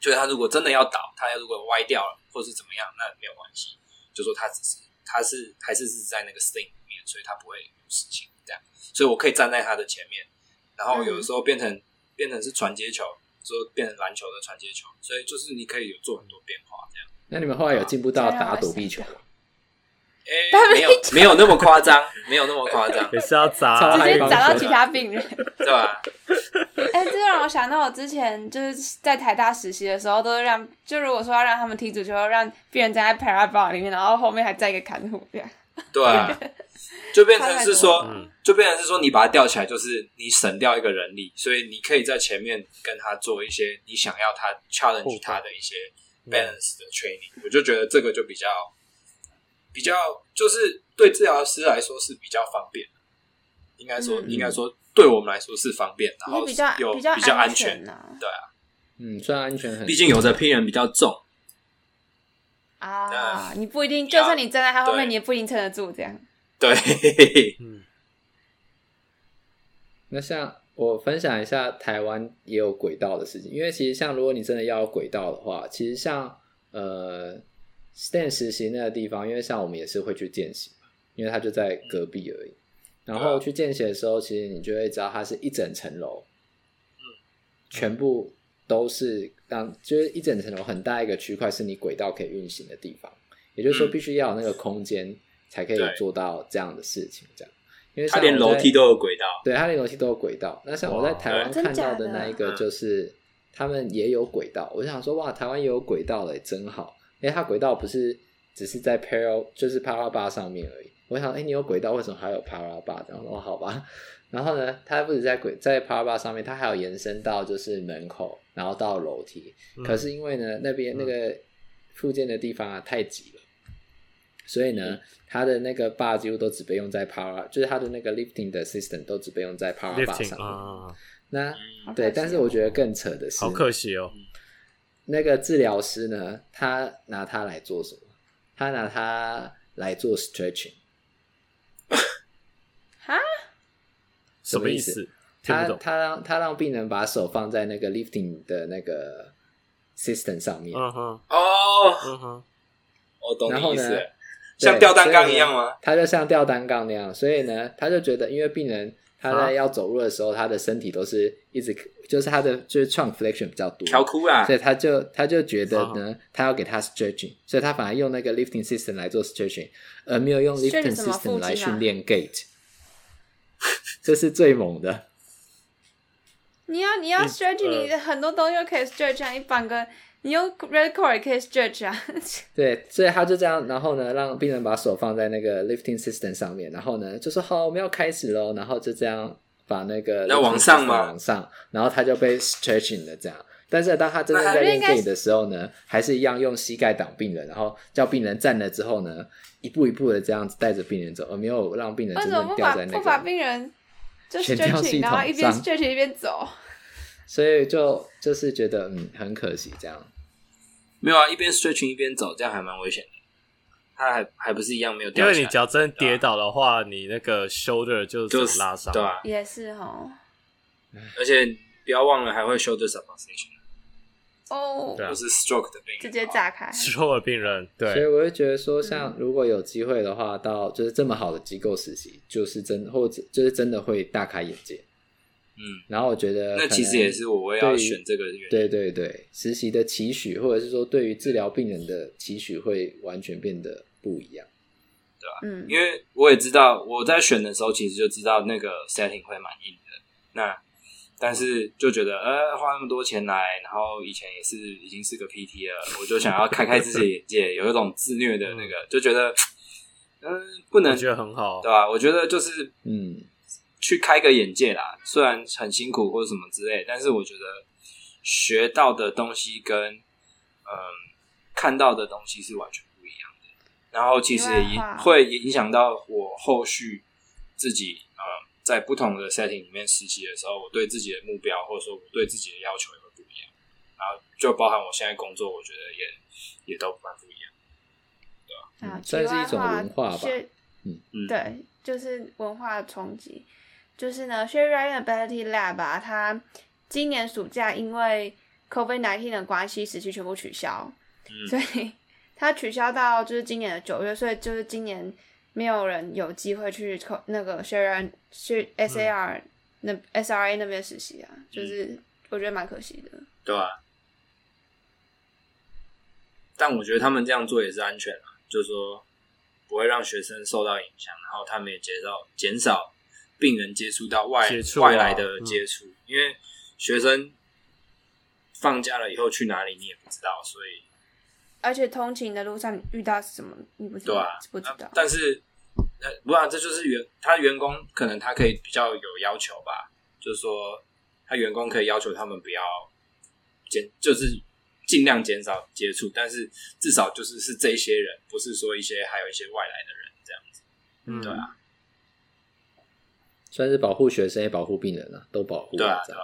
就是他如果真的要倒，他要如果歪掉了或是怎么样，那没有关系，就说他只是他是还是是在那个 sling 里面，所以他不会有事情这样，所以我可以站在他的前面，然后有的时候变成、嗯、变成是传接球。说变成篮球的传接球，所以就是你可以有做很多变化这样。那你们后来有进步到打躲避球吗？哎，没有，没有那么夸张，没有那么夸张，也是要砸，直接砸到其他病人，对吧？哎，这让我想到我之前就是在台大实习的时候，都是让就如果说要让他们踢足球，让病人站在 parabol 里面，然后后面还站一个看护这样。对啊，就变成是说，就变成是说，你把它吊起来，就是你省掉一个人力，所以你可以在前面跟他做一些你想要他 challenge 他的一些 balance 的 training。我就觉得这个就比较比较，就是对治疗师来说是比较方便。应该说，应该说，对我们来说是方便，然后比较有比较安全。对啊，嗯，算安全很，毕竟有的病人比较重。啊，你不一定，就算你站在他后面，你也不一定撑得住这样。对，嗯。那像我分享一下台湾也有轨道的事情，因为其实像如果你真的要有轨道的话，其实像呃，Stan 实习那个地方，因为像我们也是会去见习嘛，因为它就在隔壁而已。然后去见习的时候，其实你就会知道它是一整层楼，嗯，全部。都是当就是一整层楼很大一个区块，是你轨道可以运行的地方。也就是说，必须要有那个空间，才可以做到这样的事情。这样，因为它连楼梯都有轨道，对，它连楼梯都有轨道。那像我在台湾看到的那一个，就是他们也有轨道。我想说，哇，台湾也有轨道嘞，真好。因为它轨道不是只是在 parallel，就是 parallel bar 上面而已。我想，哎、欸，你有轨道，为什么还有 Paral Bar？然后说好吧。然后呢，它不止在轨在 Paral Bar 上面，它还有延伸到就是门口，然后到楼梯。嗯、可是因为呢，那边那个附件的地方啊太挤了，所以呢，它的那个 bar 几乎都只被用在 power，就是它的那个 lifting 的 system 都只被用在 power bar 上面。啊、那、嗯、对，但是我觉得更扯的是，好可惜哦。那个治疗师呢，他拿它来做什么？他拿它来做 stretching。哈？什么意思？他他让他让病人把手放在那个 lifting 的那个 system 上面。嗯哼。哦。嗯哼。我懂然后呢，像吊单杠一样吗？他就像吊单杠那样，所以呢，他就觉得，因为病人。他在要走路的时候，他的身体都是一直，就是他的就是 trunk flexion 比较多，调哭啊，所以他就他就觉得呢，他要给他 stretching，所以他反而用那个 lifting system 来做 stretching，而没有用 lifting system 来训练 gait，这是最猛的。你要你要 stretching，你很多东西都可以 stretch，啊你绑个。你用 red cord 也可以 stretch 啊，对，所以他就这样，然后呢，让病人把手放在那个 lifting system 上面，然后呢，就说好，我们要开始喽，然后就这样把那个要往上嘛，往上，然后他就被 stretching 了，这样。但是当他真正在练 gait 的时候呢，还是一样用膝盖挡病人，然后叫病人站了之后呢，一步一步的这样子带着病人走，而没有让病人真正掉在那个不把病人就 stretching，然后一边 stretching 一边走。所以就就是觉得嗯很可惜这样，没有啊，一边 stretching 一边走，这样还蛮危险的。他还还不是一样没有掉，因为你脚真跌倒的话，你那个 shoulder 就就拉伤，对吧？也是哦。而且不要忘了还会 shoulder subluxation 哦，就是 stroke 的病人，直接炸开 stroke 的病人。对，所以我会觉得说，像如果有机会的话，到就是这么好的机构实习，就是真或者就是真的会大开眼界。嗯，然后我觉得那其实也是我要选这个原因。对对对，实习的期许，或者是说对于治疗病人的期许，会完全变得不一样，对吧？嗯，因为我也知道我在选的时候，其实就知道那个 setting 会蛮硬的。那但是就觉得，呃，花那么多钱来，然后以前也是已经是个 PT 了，我就想要开开自己的眼界，有一种自虐的那个，就觉得，嗯、呃，不能觉得很好，对吧？我觉得就是，嗯。去开个眼界啦，虽然很辛苦或者什么之类，但是我觉得学到的东西跟嗯看到的东西是完全不一样的。然后其实也会影响到我后续自己嗯在不同的 setting 里面实习的时候，我对自己的目标或者说我对自己的要求也会不一样。然后就包含我现在工作，我觉得也也都蛮不一样，对吧？啊，算是一种文化吧。嗯嗯，对，就是文化冲击。就是呢，Sherry Ryan Ability Lab 啊，它今年暑假因为 COVID nineteen 的关系，实习全部取消，嗯、所以 它取消到就是今年的九月，所以就是今年没有人有机会去那个 Sherry Ryan SAR、嗯、那 SRA 那边实习啊，就是我觉得蛮可惜的。对啊，但我觉得他们这样做也是安全的，就是说不会让学生受到影响，然后他们也减少减少。病人接触到外触、啊、外来的接触，嗯、因为学生放假了以后去哪里你也不知道，所以而且通勤的路上遇到什么你不知道，对啊，不知道。但是呃，不然这就是员他员工可能他可以比较有要求吧，就是说他员工可以要求他们不要减，就是尽量减少接触，但是至少就是是这些人，不是说一些还有一些外来的人这样子，嗯，对啊。算是保护学生也保护病人了，都保护。对啊，对啊，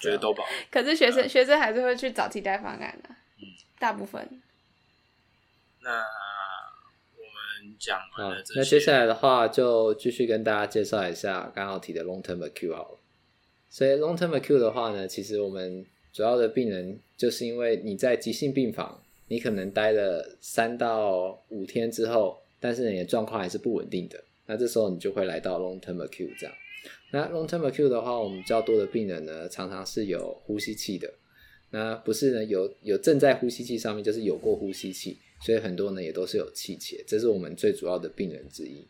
觉得都保护。可是学生学生还是会去找替代方案的，嗯，大部分。那我们讲完了这些，那接下来的话就继续跟大家介绍一下刚刚提的 long term acute 好了。所以 long term acute 的话呢，其实我们主要的病人就是因为你在急性病房，你可能待了三到五天之后，但是你的状况还是不稳定的，那这时候你就会来到 long term acute 这样。那 long-term acute 的话，我们较多的病人呢，常常是有呼吸器的。那不是呢，有有正在呼吸器上面，就是有过呼吸器，所以很多呢也都是有气切，这是我们最主要的病人之一。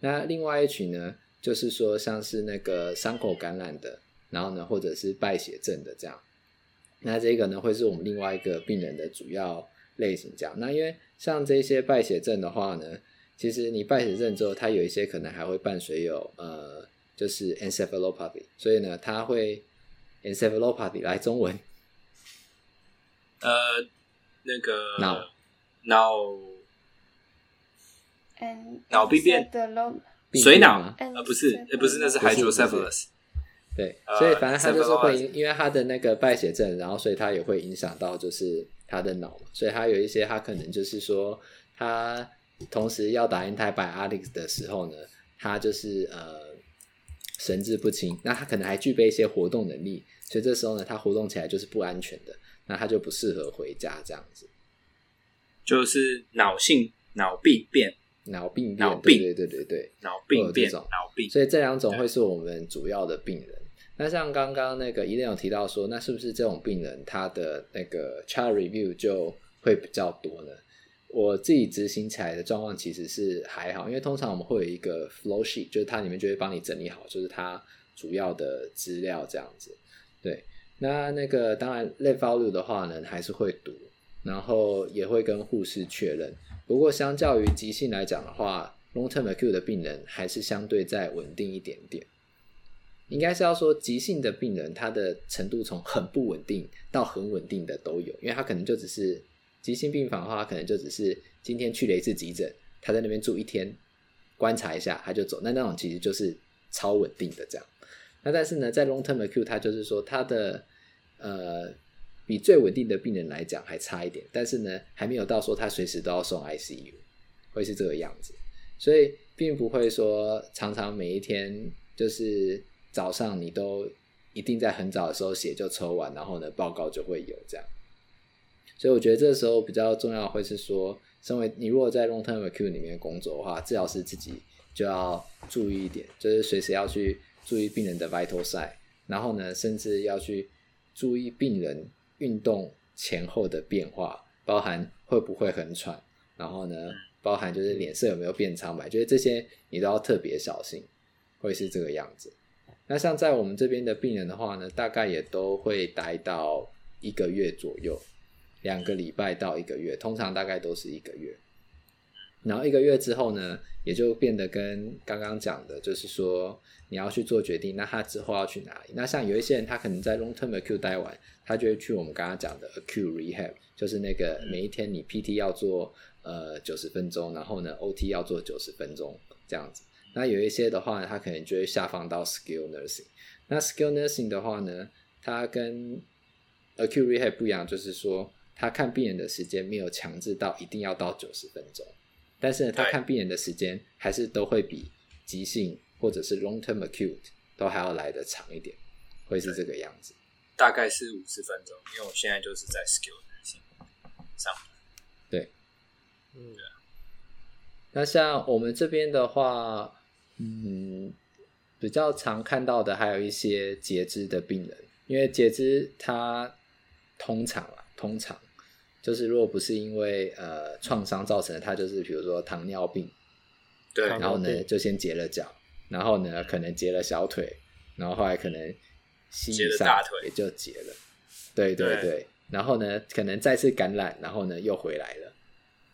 那另外一群呢，就是说像是那个伤口感染的，然后呢或者是败血症的这样。那这个呢会是我们另外一个病人的主要类型这样。那因为像这些败血症的话呢，其实你败血症之后，它有一些可能还会伴随有呃，就是 encephalopathy，所以呢，它会 encephalopathy 来中文，呃，那个脑。脑。脑病变，水脑。呃不是，呃不是，那是 hydrocephalus。对，所以反正他就是会因，因为他的那个败血症，然后所以他也会影响到就是他的脑，所以他有一些他可能就是说，他同时要打 antibiotics 的时候呢，他就是呃神志不清，那他可能还具备一些活动能力，所以这时候呢，他活动起来就是不安全的，那他就不适合回家这样子，就是脑性脑病变。脑病变，对对对对对，脑病变，脑病，所以这两种会是我们主要的病人。那像刚刚那个伊莲有提到说，那是不是这种病人他的那个 chart review 就会比较多呢？我自己执行起来的状况其实是还好，因为通常我们会有一个 flow sheet，就是它里面就会帮你整理好，就是它主要的资料这样子。对，那那个当然 lab value 的话呢，还是会读，然后也会跟护士确认。不过相较于急性来讲的话，long-term acute 的病人还是相对再稳定一点点。应该是要说急性的病人，他的程度从很不稳定到很稳定的都有，因为他可能就只是急性病房的话，可能就只是今天去了一次急诊，他在那边住一天，观察一下他就走，那那种其实就是超稳定的这样。那但是呢，在 long-term acute，他就是说他的呃比最稳定的病人来讲还差一点，但是呢还没有到说他随时都要送 ICU，会是这个样子，所以并不会说常常每一天就是。早上你都一定在很早的时候血就抽完，然后呢报告就会有这样，所以我觉得这时候比较重要会是说，身为你如果在 long term ICU 里面工作的话，治疗师自己就要注意一点，就是随时要去注意病人的 vital sign，然后呢甚至要去注意病人运动前后的变化，包含会不会很喘，然后呢包含就是脸色有没有变苍白，就是这些你都要特别小心，会是这个样子。那像在我们这边的病人的话呢，大概也都会待到一个月左右，两个礼拜到一个月，通常大概都是一个月。然后一个月之后呢，也就变得跟刚刚讲的，就是说你要去做决定，那他之后要去哪里？那像有一些人，他可能在 long term acute 待完，他就会去我们刚刚讲的 acute rehab，就是那个每一天你 PT 要做呃九十分钟，然后呢 OT 要做九十分钟这样子。那有一些的话，他可能就会下放到 skill nursing。那 skill nursing 的话呢，它跟 acute rehab 不一样，就是说他看病人的时间没有强制到一定要到九十分钟，但是呢，他看病人的时间还是都会比急性或者是 long term acute 都还要来得长一点，会是这个样子。大概是五十分钟，因为我现在就是在 skill nursing 上。对，嗯，那像我们这边的话。嗯，比较常看到的还有一些截肢的病人，因为截肢它通常啊，通常就是如果不是因为呃创伤造成的，他就是比如说糖尿病，对，然后呢就先截了脚，然后呢可能截了小腿，然后后来可能膝上大腿也就截了，对对对，对，然后呢可能再次感染，然后呢又回来了，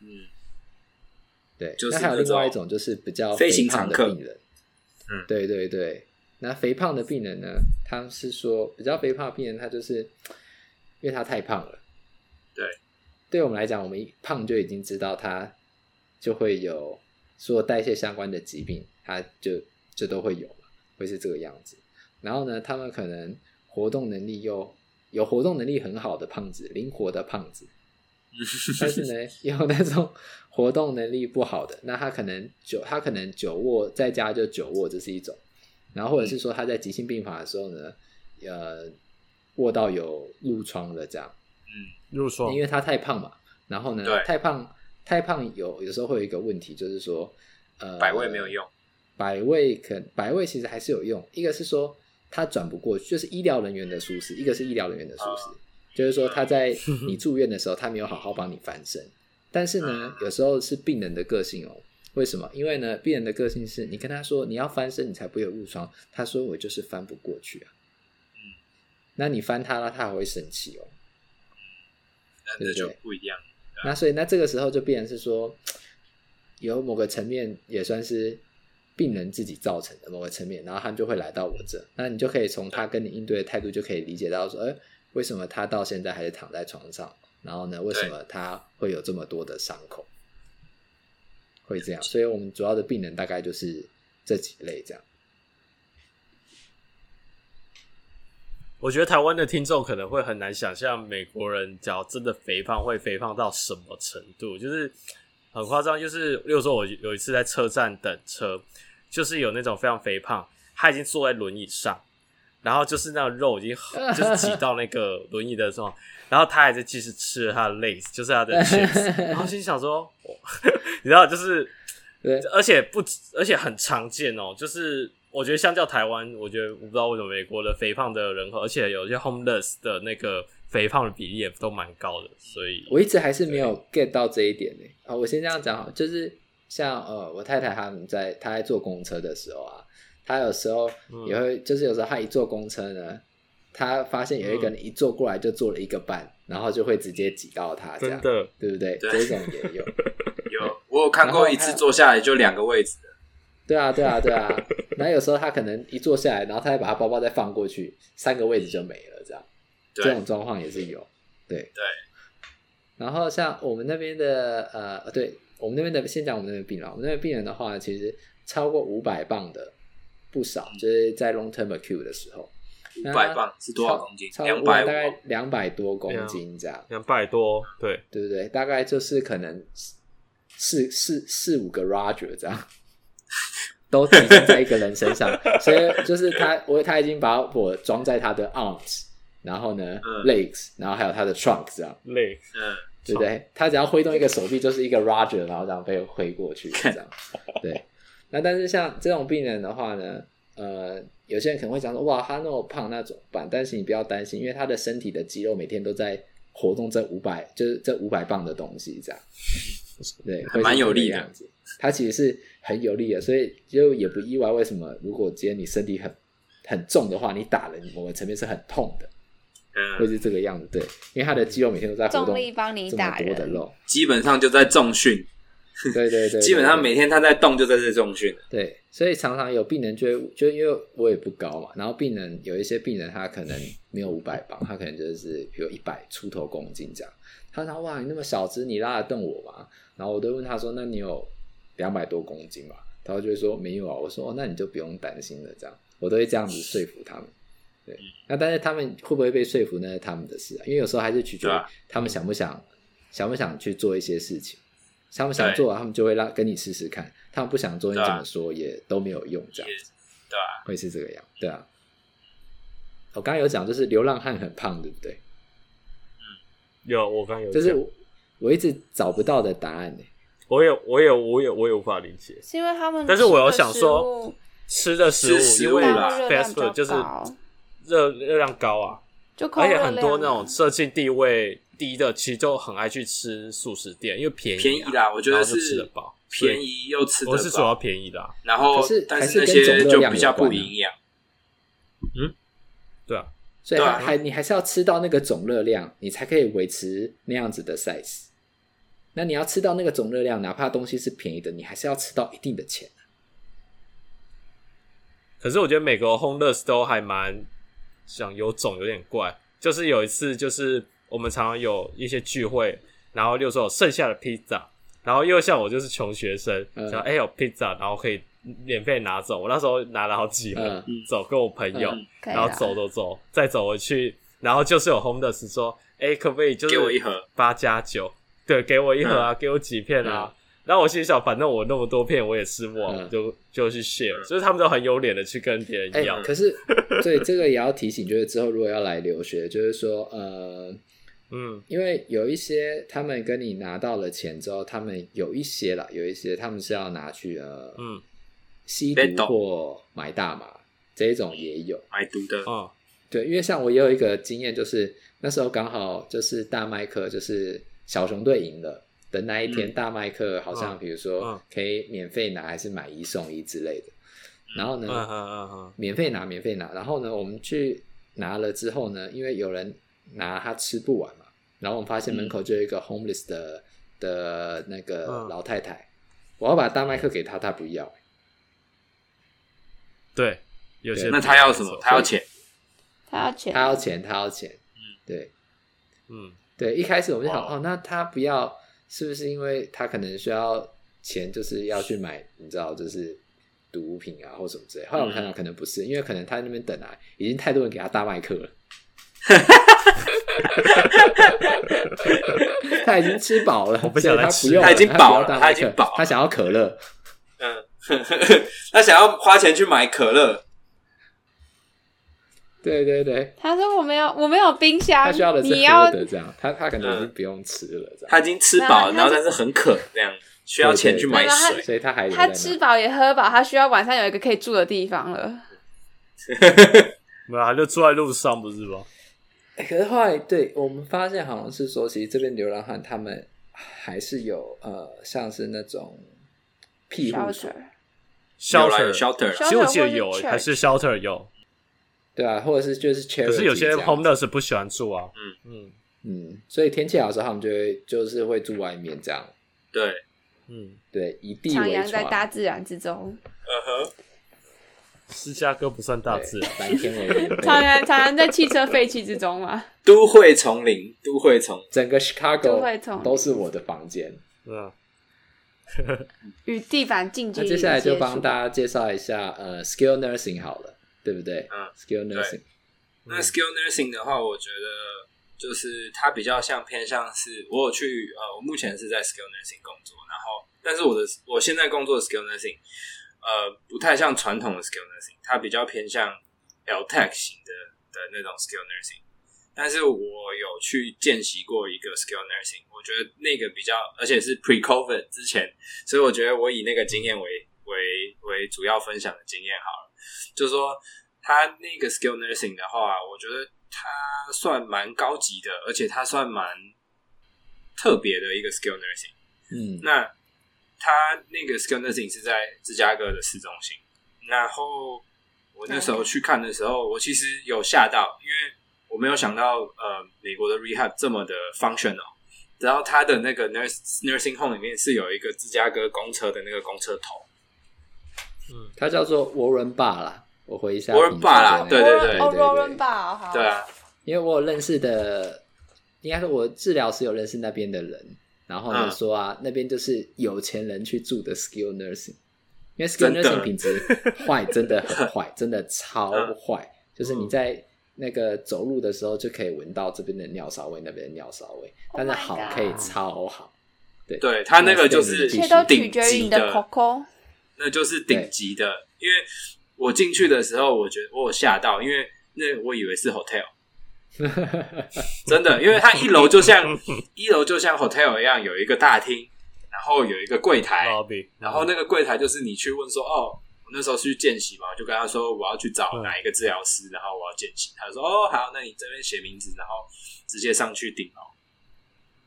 嗯。对，就是、那还有另外一种，就是比较肥胖的病人。嗯，对对对。那肥胖的病人呢？他是说比较肥胖的病人，他就是因为他太胖了。对，对我们来讲，我们一胖就已经知道他就会有所有代谢相关的疾病，他就就都会有了，会是这个样子。然后呢，他们可能活动能力又有活动能力很好的胖子，灵活的胖子。但是呢，有那种活动能力不好的，那他可能久，他可能久卧在家就久卧，这是一种。然后或者是说他在急性病房的时候呢，呃，卧到有褥疮了这样。因为他太胖嘛。然后呢，太胖，太胖有有时候会有一个问题，就是说，呃，百位没有用。百位可百位其实还是有用。一个是说他转不过去，就是医疗人员的疏失；一个是医疗人员的疏失。哦就是说，他在 你住院的时候，他没有好好帮你翻身。但是呢，有时候是病人的个性哦。为什么？因为呢，病人的个性是你跟他说你要翻身，你才不会有褥疮。他说我就是翻不过去啊。嗯，那你翻他了，他还会生气哦。那就不一样。那所以，那这个时候就变成是说，有某个层面也算是病人自己造成的某个层面，然后他们就会来到我这，那你就可以从他跟你应对的态度就可以理解到说，哎，为什么他到现在还是躺在床上？然后呢，为什么他会有这么多的伤口？会这样，所以我们主要的病人大概就是这几类这样。我觉得台湾的听众可能会很难想象，美国人只要真的肥胖会肥胖到什么程度，就是很夸张。就是，例如说，我有一次在车站等车，就是有那种非常肥胖，他已经坐在轮椅上，然后就是那个肉已经就是挤到那个轮椅的时候，然后他还在继续吃他的 lace，就是他的 chips，然后心想说，你知道，就是，而且不，而且很常见哦，就是。我觉得相较台湾，我觉得我不知道为什么美国的肥胖的人口，而且有些 homeless 的那个肥胖的比例也都蛮高的，所以我一直还是没有 get 到这一点呢。啊，我先这样讲，就是像呃，我太太他们在她在坐公车的时候啊，她有时候也会，嗯、就是有时候她一坐公车呢，她发现有一个人一坐过来就坐了一个半，嗯、然后就会直接挤到她，这样，的对不对？对这种也有，有我有看过一次坐下来就两个位置的。对啊，对啊，对啊。然后有时候他可能一坐下来，然后他再把他包包再放过去，三个位置就没了，这样。对这种状况也是有。对对。然后像我们那边的呃，对我们那边的，先讲我们那边病人。我们那边病人的话，其实超过五百磅的不少，嗯、就是在 long term acute 的时候。五百磅是多少公斤？两百，大概两百多公斤这样。两百多，对对不对？大概就是可能四四四五个 Roger 这样。都体现在一个人身上，所以就是他，我他已经把我装在他的 arms，然后呢、嗯、legs，然后还有他的 trunk 这样，legs，嗯，对不对？他只要挥动一个手臂，就是一个 Roger，然后这样被挥过去这样。对，那但是像这种病人的话呢，呃，有些人可能会讲说，哇，他那么胖，那怎么办？但是你不要担心，因为他的身体的肌肉每天都在活动这五百，就是这五百磅的东西这样。对，蛮有力的样子。它其实是很有力的，所以就也不意外。为什么如果今天你身体很很重的话，你打了你某个层面是很痛的，嗯，会是这个样子。对，因为他的肌肉每天都在活动，重力帮你打这么多的肉，基本上就在重训。对对对，基本上每天他在动，就在这重训。对，所以常常有病人就会就因为我也不高嘛，然后病人有一些病人他可能没有五百磅，他可能就是比如一百出头公斤这样。他说：“哇，你那么小只，你拉得动我吗？”然后我都问他说：“那你有？”两百多公斤吧，他就会说没有啊。我说哦，那你就不用担心了。这样，我都会这样子说服他们。对，那但是他们会不会被说服呢？那是他们的事啊。因为有时候还是取决于他们想不想，想不想去做一些事情。他们想做，他们就会让跟你试试看。他们不想做，你怎么说也都没有用。这样子，对啊，会是这个样。对啊，我刚刚有讲，就是流浪汉很胖，对不对？嗯，有，我刚有，就是我，我一直找不到的答案呢。我也，我也，我也，我也无法理解。是因为他们，但是我有想说，吃的食物，食物因为 fast food 就是热热量高啊，就而且很多那种社经地位低的，其实就很爱去吃素食店，因为便宜、啊，便宜啦。我觉得是吃得饱，便宜又吃得饱。我是主要便宜的、啊，然后是但是那些就比较不营养。嗯，对啊，所以还还你还是要吃到那个总热量，你才可以维持那样子的 size。那你要吃到那个总热量，哪怕东西是便宜的，你还是要吃到一定的钱。可是我觉得美国 homeless 都还蛮想有种，有点怪。就是有一次，就是我们常常有一些聚会，然后就说有剩下的披萨，然后又像我就是穷学生，嗯、想哎有披萨，然后可以免费拿走。我那时候拿了好几盒、嗯、走，跟我朋友，嗯、然后走走走，再走回去，然后就是有 homeless 说，哎，可不可以就是给我一盒八加九？对，给我一盒啊，嗯、给我几片啊。嗯、然后我心想，反正我那么多片我也吃不完，嗯、就就去 share。所以他们都很有脸的去跟别人要。欸、可是，对这个也要提醒，就是之后如果要来留学，就是说，呃，嗯，因为有一些他们跟你拿到了钱之后，他们有一些啦，有一些他们是要拿去呃，嗯，吸毒或买大麻这一种也有买毒的。哦，对，因为像我也有一个经验，就是那时候刚好就是大麦克就是。小熊队赢了的那一天，嗯、大麦克好像比如说可以免费拿，还是买一送一之类的。然后呢，免费拿，免费拿。然后呢，我们去拿了之后呢，因为有人拿他吃不完嘛，然后我们发现门口就有一个 homeless 的的那个老太太，我要把大麦克给他，他不要。对，有些那他要什么？他要钱，他要钱，他要钱，他要钱。嗯，对，嗯，对。一开始我们就想，哦，那他不要，是不是因为他可能需要钱，就是要去买，你知道，就是毒品啊，或什么之类。后来我们想想，可能不是，因为可能他在那边等啊，已经太多人给他大麦克了。他已经吃饱了，我不想他不用，他已经饱了，他已经饱，他想要可乐。嗯，他想要花钱去买可乐。对对对，他说我没有，我没有冰箱。他需要的是喝的，你要这样，他他可能是不用吃了，这样。他已经吃饱了，然后但是很渴，这样需要钱去买水，所以他还他吃饱也喝饱，他需要晚上有一个可以住的地方了。没有，他就住在路上，不是吗？欸、可是后来，对我们发现好像是说，其实这边流浪汉他们还是有呃，像是那种庇护所，shelter。shelter，其实我记得有，还是 shelter 有，对啊，或者是就是 charity，可是有些 homeless 不喜欢住啊，嗯。嗯。嗯，所以天气好的时候，他们就会就是会住外面这样，对，嗯，对，以地为徉，在大自然之中，嗯哼。芝加哥不算大自然，白天为丛 常常常常在汽车废气之中嘛。都会丛林，都会丛，整个 Chicago 都会丛都是我的房间。嗯，与地板近距离。接下来就帮大家介绍一下呃，Skill Nursing 好了，对不对？嗯，Skill Nursing。那 Skill Nursing 的话，我觉得就是它比较像偏向是，我有去呃，我目前是在 Skill Nursing 工作，然后但是我的我现在工作的 Skill Nursing。呃，不太像传统的 skill nursing，它比较偏向 LTAC 型的的那种 skill nursing。但是我有去见习过一个 skill nursing，我觉得那个比较，而且是 pre-COVID 之前，所以我觉得我以那个经验为为为主要分享的经验好了。就是说，他那个 skill nursing 的话，我觉得他算蛮高级的，而且他算蛮特别的一个 skill nursing。嗯，那。他那个 skill nursing 是在芝加哥的市中心，然后我那时候去看的时候，我其实有吓到，因为我没有想到，呃，美国的 rehab 这么的 functional。然后他的那个 nurse nursing home 里面是有一个芝加哥公车的那个公车头，嗯，它叫做 Warren Bar 啦，我回一下 Warren Bar 啦，对对对，，Warren Bar，对啊，因为我有认识的，应该是我治疗师有认识那边的人。然后就说啊，嗯、那边就是有钱人去住的 skill nursing，因为 skill nursing 品质坏，真的很坏，真的超坏。嗯、就是你在那个走路的时候，就可以闻到这边的尿骚味，那边的尿骚味。但是好可以超好，对对，他那个就是一切都取决于你的 COCO，那就是顶级的。因为我进去的时候，我觉得我有吓到，因为那我以为是 hotel。真的，因为它一楼就像一楼就像 hotel 一样，有一个大厅，然后有一个柜台，Lobby, 然后那个柜台就是你去问说，哦，我那时候去见习嘛，就跟他说我要去找哪一个治疗师，然后我要见习，他就说哦好，那你这边写名字，然后直接上去顶楼，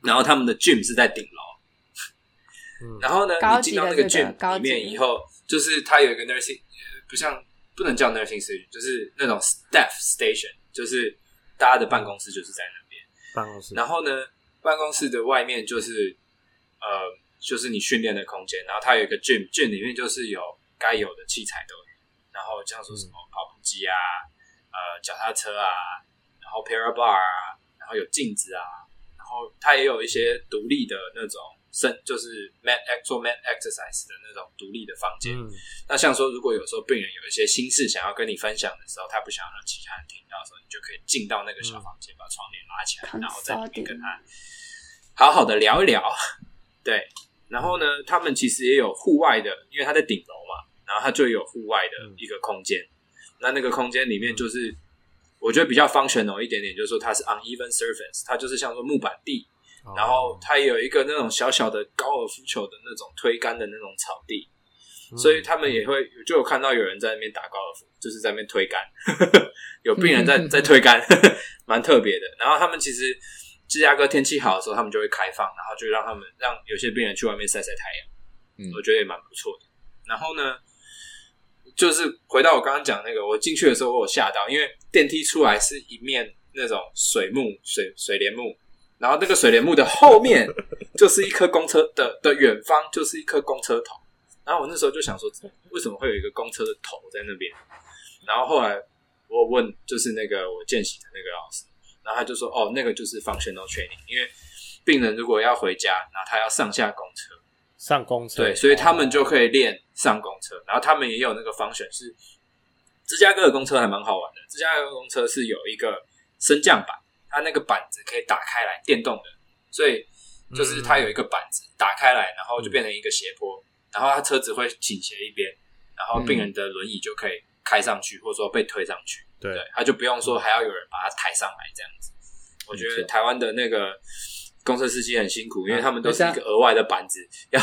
然后他们的 gym 是在顶楼，然后呢，你进到那个 gym 里面以后，就是它有一个 nursing，不像不能叫 nursing station，就是那种 staff station，就是。大家的办公室就是在那边，办公室。然后呢，办公室的外面就是呃，就是你训练的空间。然后它有一个 gym，gym 里面就是有该有的器材都有。然后像说什么跑步机啊，呃，脚踏车啊，然后 para bar 啊，然后有镜子啊，然后它也有一些独立的那种。就是 mat ex 做 mat exercise 的那种独立的房间。嗯、那像说，如果有时候病人有一些心事想要跟你分享的时候，他不想让其他人听到的时候，你就可以进到那个小房间，嗯、把窗帘拉起来，然后在里面跟他好好的聊一聊。对，然后呢，他们其实也有户外的，因为他在顶楼嘛，然后他就有户外的一个空间。嗯、那那个空间里面就是，我觉得比较 functional 一点点，就是说它是 uneven surface，它就是像说木板地。然后它也有一个那种小小的高尔夫球的那种推杆的那种草地，嗯、所以他们也会就有看到有人在那边打高尔夫，就是在那边推杆，有病人在 在推杆，蛮特别的。然后他们其实芝加哥天气好的时候，他们就会开放，然后就让他们让有些病人去外面晒晒太阳，嗯，我觉得也蛮不错的。然后呢，就是回到我刚刚讲那个，我进去的时候我有吓到，因为电梯出来是一面那种水幕水水帘木。然后那个水帘幕的后面就是一颗公车的的远方，就是一颗公车头。然后我那时候就想说，为什么会有一个公车的头在那边？然后后来我问，就是那个我见习的那个老师，然后他就说，哦，那个就是 functional training，因为病人如果要回家，然后他要上下公车，上公车，对，所以他们就可以练上公车。然后他们也有那个 function 是芝加哥的公车还蛮好玩的，芝加哥公车是有一个升降板，它那个板子可以打开来，电动的，所以就是它有一个板子打开来，然后就变成一个斜坡，然后它车子会倾斜一边，然后病人的轮椅就可以开上去，或者说被推上去，对，他就不用说还要有人把它抬上来这样子。我觉得台湾的那个公车司机很辛苦，因为他们都是一个额外的板子，要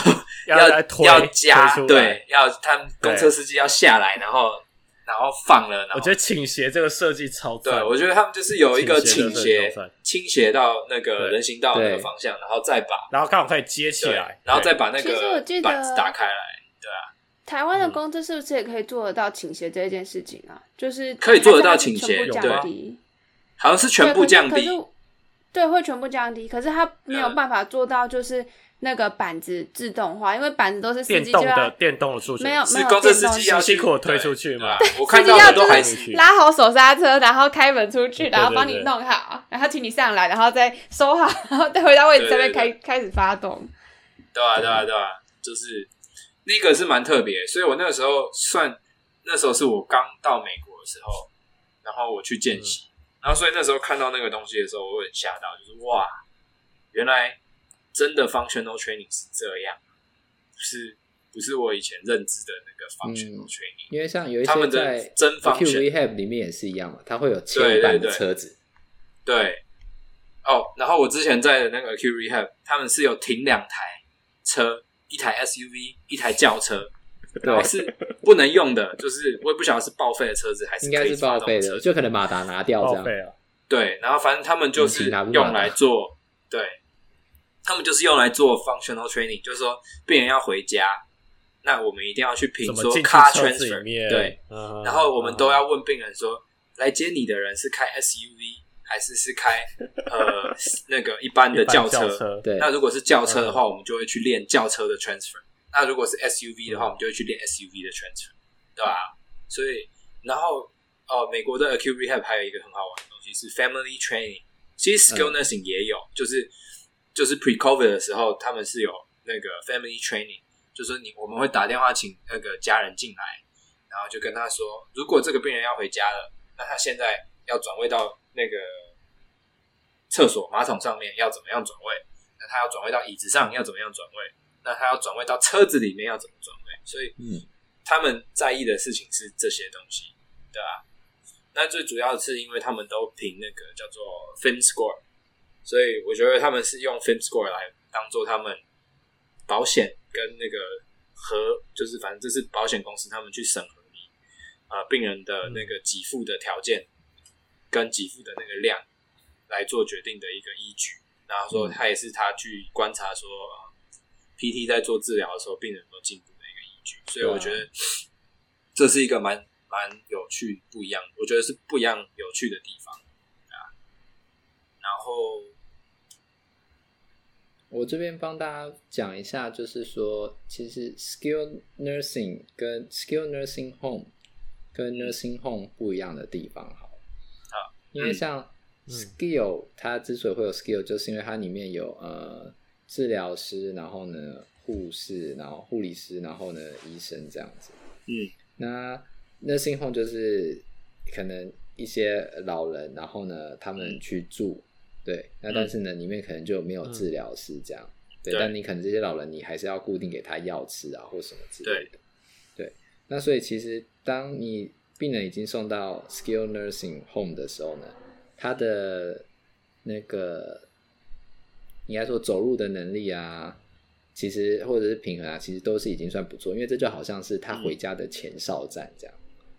要要加，对，要他们公车司机要下来，然后。然后放了，然后我觉得倾斜这个设计超赞。对，我觉得他们就是有一个倾斜，倾斜到那个人行道那个方向，然后再把，然后刚好可以接起来，然后再把那个板子打开来。对啊，台湾的公车是不是也可以做得到倾斜这件事情啊？就是可以做得到倾斜，对，好像是全部降低，对，会全部降低，可是它没有办法做到，就是。那个板子自动化，因为板子都是司电动的，电动的出去，没有没有，公车司机要辛苦推出去嘛？我看到的都还是拉好手刹车，然后开门出去，然后帮你弄好，然后请你上来，然后再收好，然后再回到位置上面开开始发动。对啊对啊对啊，就是那个是蛮特别，所以我那个时候算那时候是我刚到美国的时候，然后我去见习，然后所以那时候看到那个东西的时候，我会很吓到，就是哇，原来。真的 functional training 是这样，是不是我以前认知的那个 functional training，嗯、因为像有一些在 acute rehab 里面也是一样嘛，它会有牵绊的车子。对，对，对，哦，然后我之前在的那个 acute rehab，他们是有停两台车，一台 SUV，一台轿车，然后是不能用的，就是我也不晓得是报废的车子还是应该是报废的，就可能马达拿掉这样。对，然后反正他们就是用来做对。他们就是用来做 functional training，就是说病人要回家，那我们一定要去评说 car transfer，对，嗯、然后我们都要问病人说，嗯、来接你的人是开 SUV 还是是开呃 那个一般的轿车？车对，那如果是轿车的话，我们就会去练轿车的 transfer；那如果是 SUV 的话，我们就会去练 SUV 的 transfer，对吧？所以，然后哦，美国的 acute rehab 还有一个很好玩的东西是 family training，其实 skill nursing 也有，嗯、就是。就是 pre-COVID 的时候，他们是有那个 family training，就是你我们会打电话请那个家人进来，然后就跟他说，如果这个病人要回家了，那他现在要转位到那个厕所马桶上面要怎么样转位？那他要转位到椅子上要怎么样转位？那他要转位到车子里面要怎么转位？所以，嗯，他们在意的事情是这些东西，对吧？那最主要的是因为他们都凭那个叫做 Film Score。所以我觉得他们是用 Film Score 来当做他们保险跟那个和，就是反正这是保险公司他们去审核你啊、呃、病人的那个给付的条件跟给付的那个量来做决定的一个依据。然后说他也是他去观察说、呃、PT 在做治疗的时候病人有没有进步的一个依据。所以我觉得这是一个蛮蛮有趣不一样，我觉得是不一样有趣的地方啊。然后。我这边帮大家讲一下，就是说，其实 skill nursing 跟 skill nursing home 跟 nursing home 不一样的地方，好，好，因为像 skill 它之所以会有 skill，就是因为它里面有呃治疗师，然后呢护士，然后护理师，然后呢医生这样子。嗯，那 nursing home 就是可能一些老人，然后呢他们去住。对，那但是呢，里面可能就没有治疗师这样，嗯、对，但你可能这些老人，你还是要固定给他药吃啊，或什么之类的。对，对，那所以其实当你病人已经送到 Skill Nursing Home 的时候呢，他的那个应该说走路的能力啊，其实或者是平衡啊，其实都是已经算不错，因为这就好像是他回家的前哨站这样，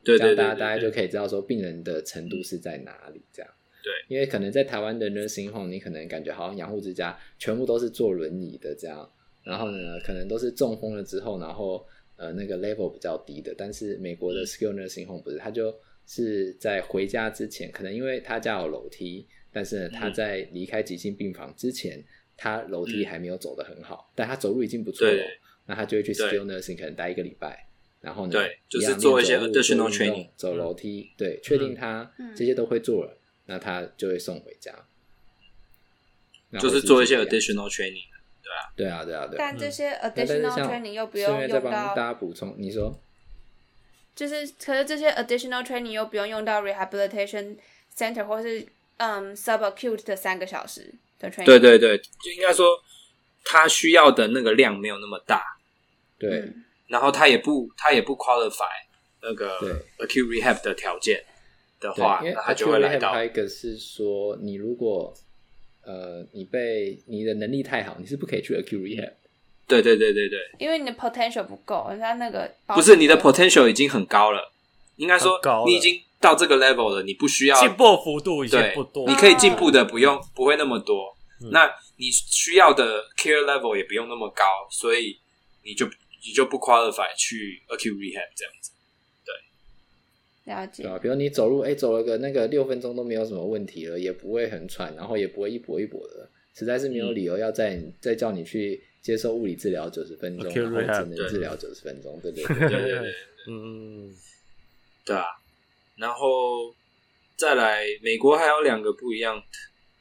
对，这样大家大家就可以知道说病人的程度是在哪里这样。对，因为可能在台湾的 nursing home，你可能感觉好像养护之家全部都是坐轮椅的这样，然后呢，可能都是中风了之后，然后呃那个 level 比较低的。但是美国的 skill nursing home 不是，他就是在回家之前，可能因为他家有楼梯，但是呢他在离开急性病房之前，他楼梯还没有走得很好，但他走路已经不错了。那他就会去 skilled nursing 可能待一个礼拜，然后呢，对，就是做一些 additional training，走楼梯，对，确定他这些都会做了，那他就会送回家，就是做一些 additional training，对啊，对啊，对啊。对但这些 additional training 又不用用到，大家补充，你说，就是可是这些 additional training 又不用用到 rehabilitation center 或是嗯 subacute 的三个小时的 training，对对对，就应该说。他需要的那个量没有那么大，对，然后他也不他也不 qualify 那个 acute rehab 的条件的话，那他就会来到。还有一个是说，你如果呃你被你的能力太好，你是不可以去 acute rehab。对对对对对，因为你的 potential 不够，人家那个不是你的 potential 已经很高了，应该说你已经到这个 level 了，你不需要进步幅度已经不多，你可以进步的不用不会那么多，那。你需要的 care level 也不用那么高，所以你就你就不 qualify 去 acute rehab 这样子，对，了解。对啊，比如你走路，哎、欸，走了个那个六分钟都没有什么问题了，也不会很喘，然后也不会一跛一跛的，实在是没有理由要再、嗯、再叫你去接受物理治疗九十分钟然后只能治疗九十分钟，对对对对对对，嗯，对啊，然后再来，美国还有两个不一样。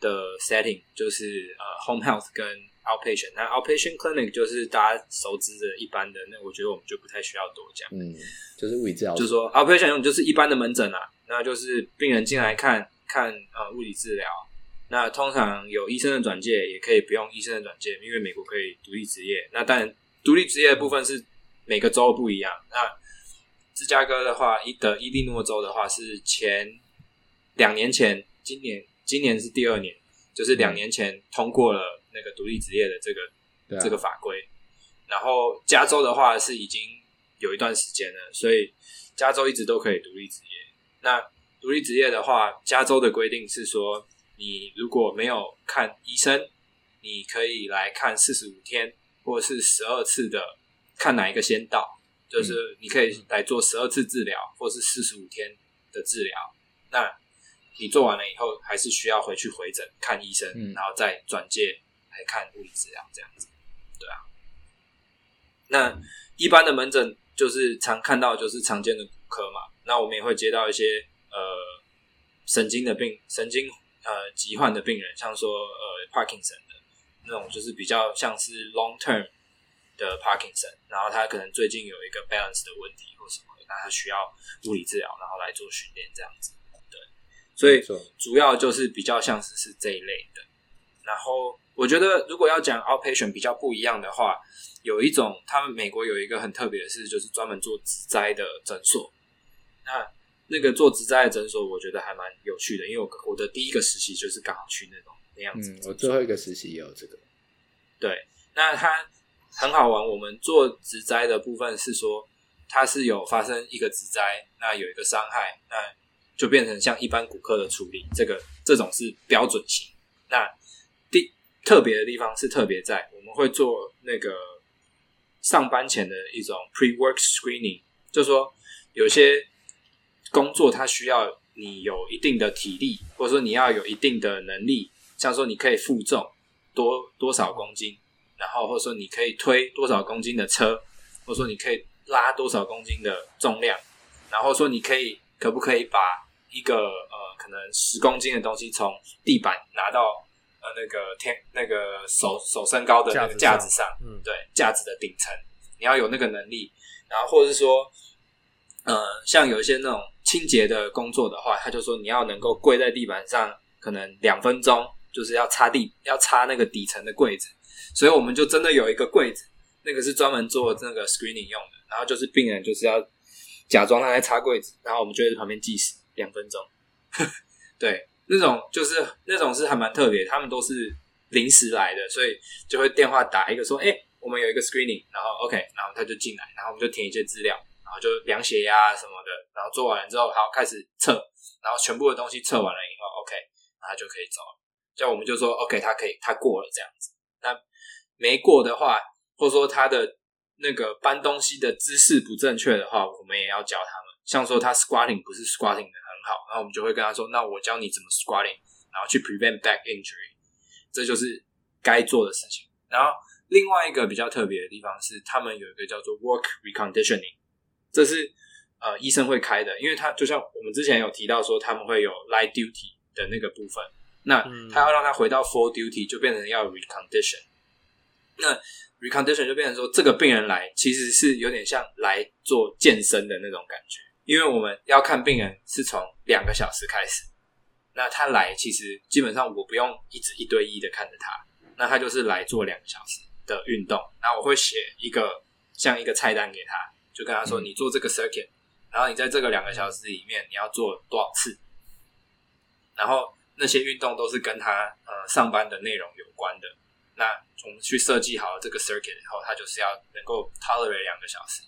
的 setting 就是呃 home health 跟 outpatient，那 outpatient clinic 就是大家熟知的一般的，那我觉得我们就不太需要多讲。嗯，就是物理治疗，就是说 outpatient 用就是一般的门诊啊，那就是病人进来看看呃物理治疗，那通常有医生的转介，也可以不用医生的转介，因为美国可以独立执业。那当然独立执业的部分是每个州不一样。那芝加哥的话，伊的伊利诺州的话是前两年前，今年。今年是第二年，就是两年前通过了那个独立职业的这个、啊、这个法规。然后加州的话是已经有一段时间了，所以加州一直都可以独立职业。那独立职业的话，加州的规定是说，你如果没有看医生，你可以来看四十五天或是十二次的，看哪一个先到，就是你可以来做十二次治疗或是四十五天的治疗。那你做完了以后，还是需要回去回诊看医生，嗯、然后再转介来看物理治疗这样子，对啊。那一般的门诊就是常看到就是常见的骨科嘛，那我们也会接到一些呃神经的病、神经呃疾患的病人，像说呃 Parkinson 的那种，就是比较像是 long term 的 Parkinson，然后他可能最近有一个 balance 的问题或什么，那他需要物理治疗，然后来做训练这样子。所以主要就是比较像是是这一类的，然后我觉得如果要讲 outpatient 比较不一样的话，有一种他们美国有一个很特别的事，就是专门做植栽的诊所。那那个做植栽的诊所，我觉得还蛮有趣的，因为我我的第一个实习就是刚好去那种那样子。嗯，我最后一个实习也有这个。对，那它很好玩。我们做植栽的部分是说，它是有发生一个植栽，那有一个伤害，那。就变成像一般骨科的处理，这个这种是标准型。那第特别的地方是特别在我们会做那个上班前的一种 pre-work screening，就是说有些工作它需要你有一定的体力，或者说你要有一定的能力，像说你可以负重多多少公斤，然后或者说你可以推多少公斤的车，或者说你可以拉多少公斤的重量，然后说你可以可不可以把一个呃，可能十公斤的东西从地板拿到呃那个天那个手手身高的那个架子上，嗯，对，架子的顶层，你要有那个能力。然后或者是说，呃，像有一些那种清洁的工作的话，他就说你要能够跪在地板上，可能两分钟，就是要擦地，要擦那个底层的柜子。所以我们就真的有一个柜子，那个是专门做那个 screening 用的。然后就是病人就是要假装他在擦柜子，然后我们就在旁边计时。两分钟，对，那种就是那种是还蛮特别，他们都是临时来的，所以就会电话打一个说，哎、我们有一个 screening，然后 OK，然后他就进来，然后我们就填一些资料，然后就量血压什么的，然后做完了之后，好开始测，然后全部的东西测完了以后，OK，然后就可以走了。这样我们就说 OK，他可以，他过了这样子。那没过的话，或者说他的那个搬东西的姿势不正确的话，我们也要教他们。像说他 squatting 不是 squatting 的好，然后我们就会跟他说：“那我教你怎么 squatting，然后去 prevent back injury，这就是该做的事情。”然后另外一个比较特别的地方是，他们有一个叫做 work reconditioning，这是呃医生会开的，因为他就像我们之前有提到说，他们会有 light duty 的那个部分，那他要让他回到 full duty，就变成要 recondition。那 recondition 就变成说，这个病人来其实是有点像来做健身的那种感觉，因为我们要看病人是从两个小时开始，那他来其实基本上我不用一直一对一的看着他，那他就是来做两个小时的运动，那我会写一个像一个菜单给他，就跟他说，你做这个 circuit，然后你在这个两个小时里面你要做多少次，然后那些运动都是跟他呃上班的内容有关的。那我们去设计好了这个 circuit 以后，他就是要能够 tolerate 两个小时，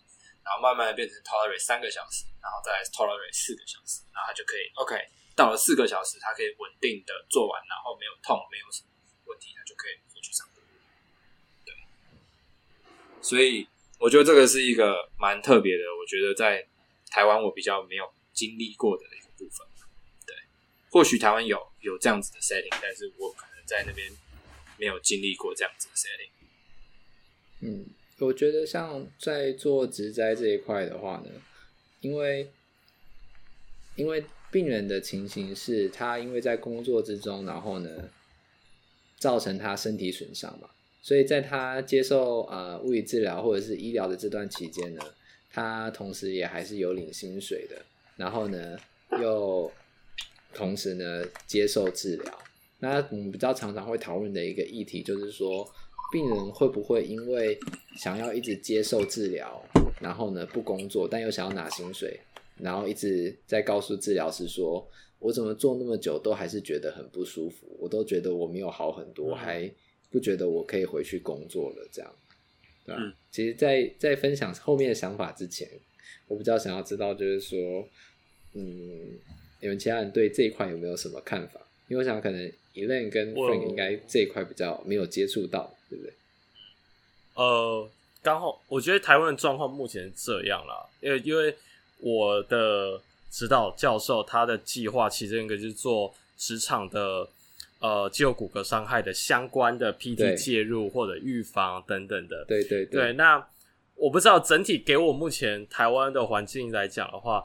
然后慢慢的变成 tolerate 三个小时，然后再 tolerate 四个小时，然后它就可以 OK，到了四个小时，它可以稳定的做完，然后没有痛，没有什么问题，它就可以回去上课。对，所以我觉得这个是一个蛮特别的，我觉得在台湾我比较没有经历过的一个部分。对，或许台湾有有这样子的 setting，但是我可能在那边。没有经历过这样子的 setting。嗯，我觉得像在做植栽这一块的话呢，因为因为病人的情形是他因为在工作之中，然后呢造成他身体损伤嘛，所以在他接受呃物理治疗或者是医疗的这段期间呢，他同时也还是有领薪水的，然后呢又同时呢接受治疗。那我们比较常常会讨论的一个议题，就是说，病人会不会因为想要一直接受治疗，然后呢不工作，但又想要拿薪水，然后一直在告诉治疗师说，我怎么做那么久都还是觉得很不舒服，我都觉得我没有好很多，还不觉得我可以回去工作了，这样，对吧？嗯。其实在，在在分享后面的想法之前，我比较想要知道，就是说，嗯，你们其他人对这一块有没有什么看法？因为我想可能。Elaine 跟 Frank 应该这一块比较没有接触到，对不对？呃，刚好我觉得台湾的状况目前是这样啦，因为因为我的指导教授他的计划其中一个就是做职场的呃肌肉骨骼伤害的相关的 PT 介入或者预防等等的，对对对，对。那我不知道整体给我目前台湾的环境来讲的话。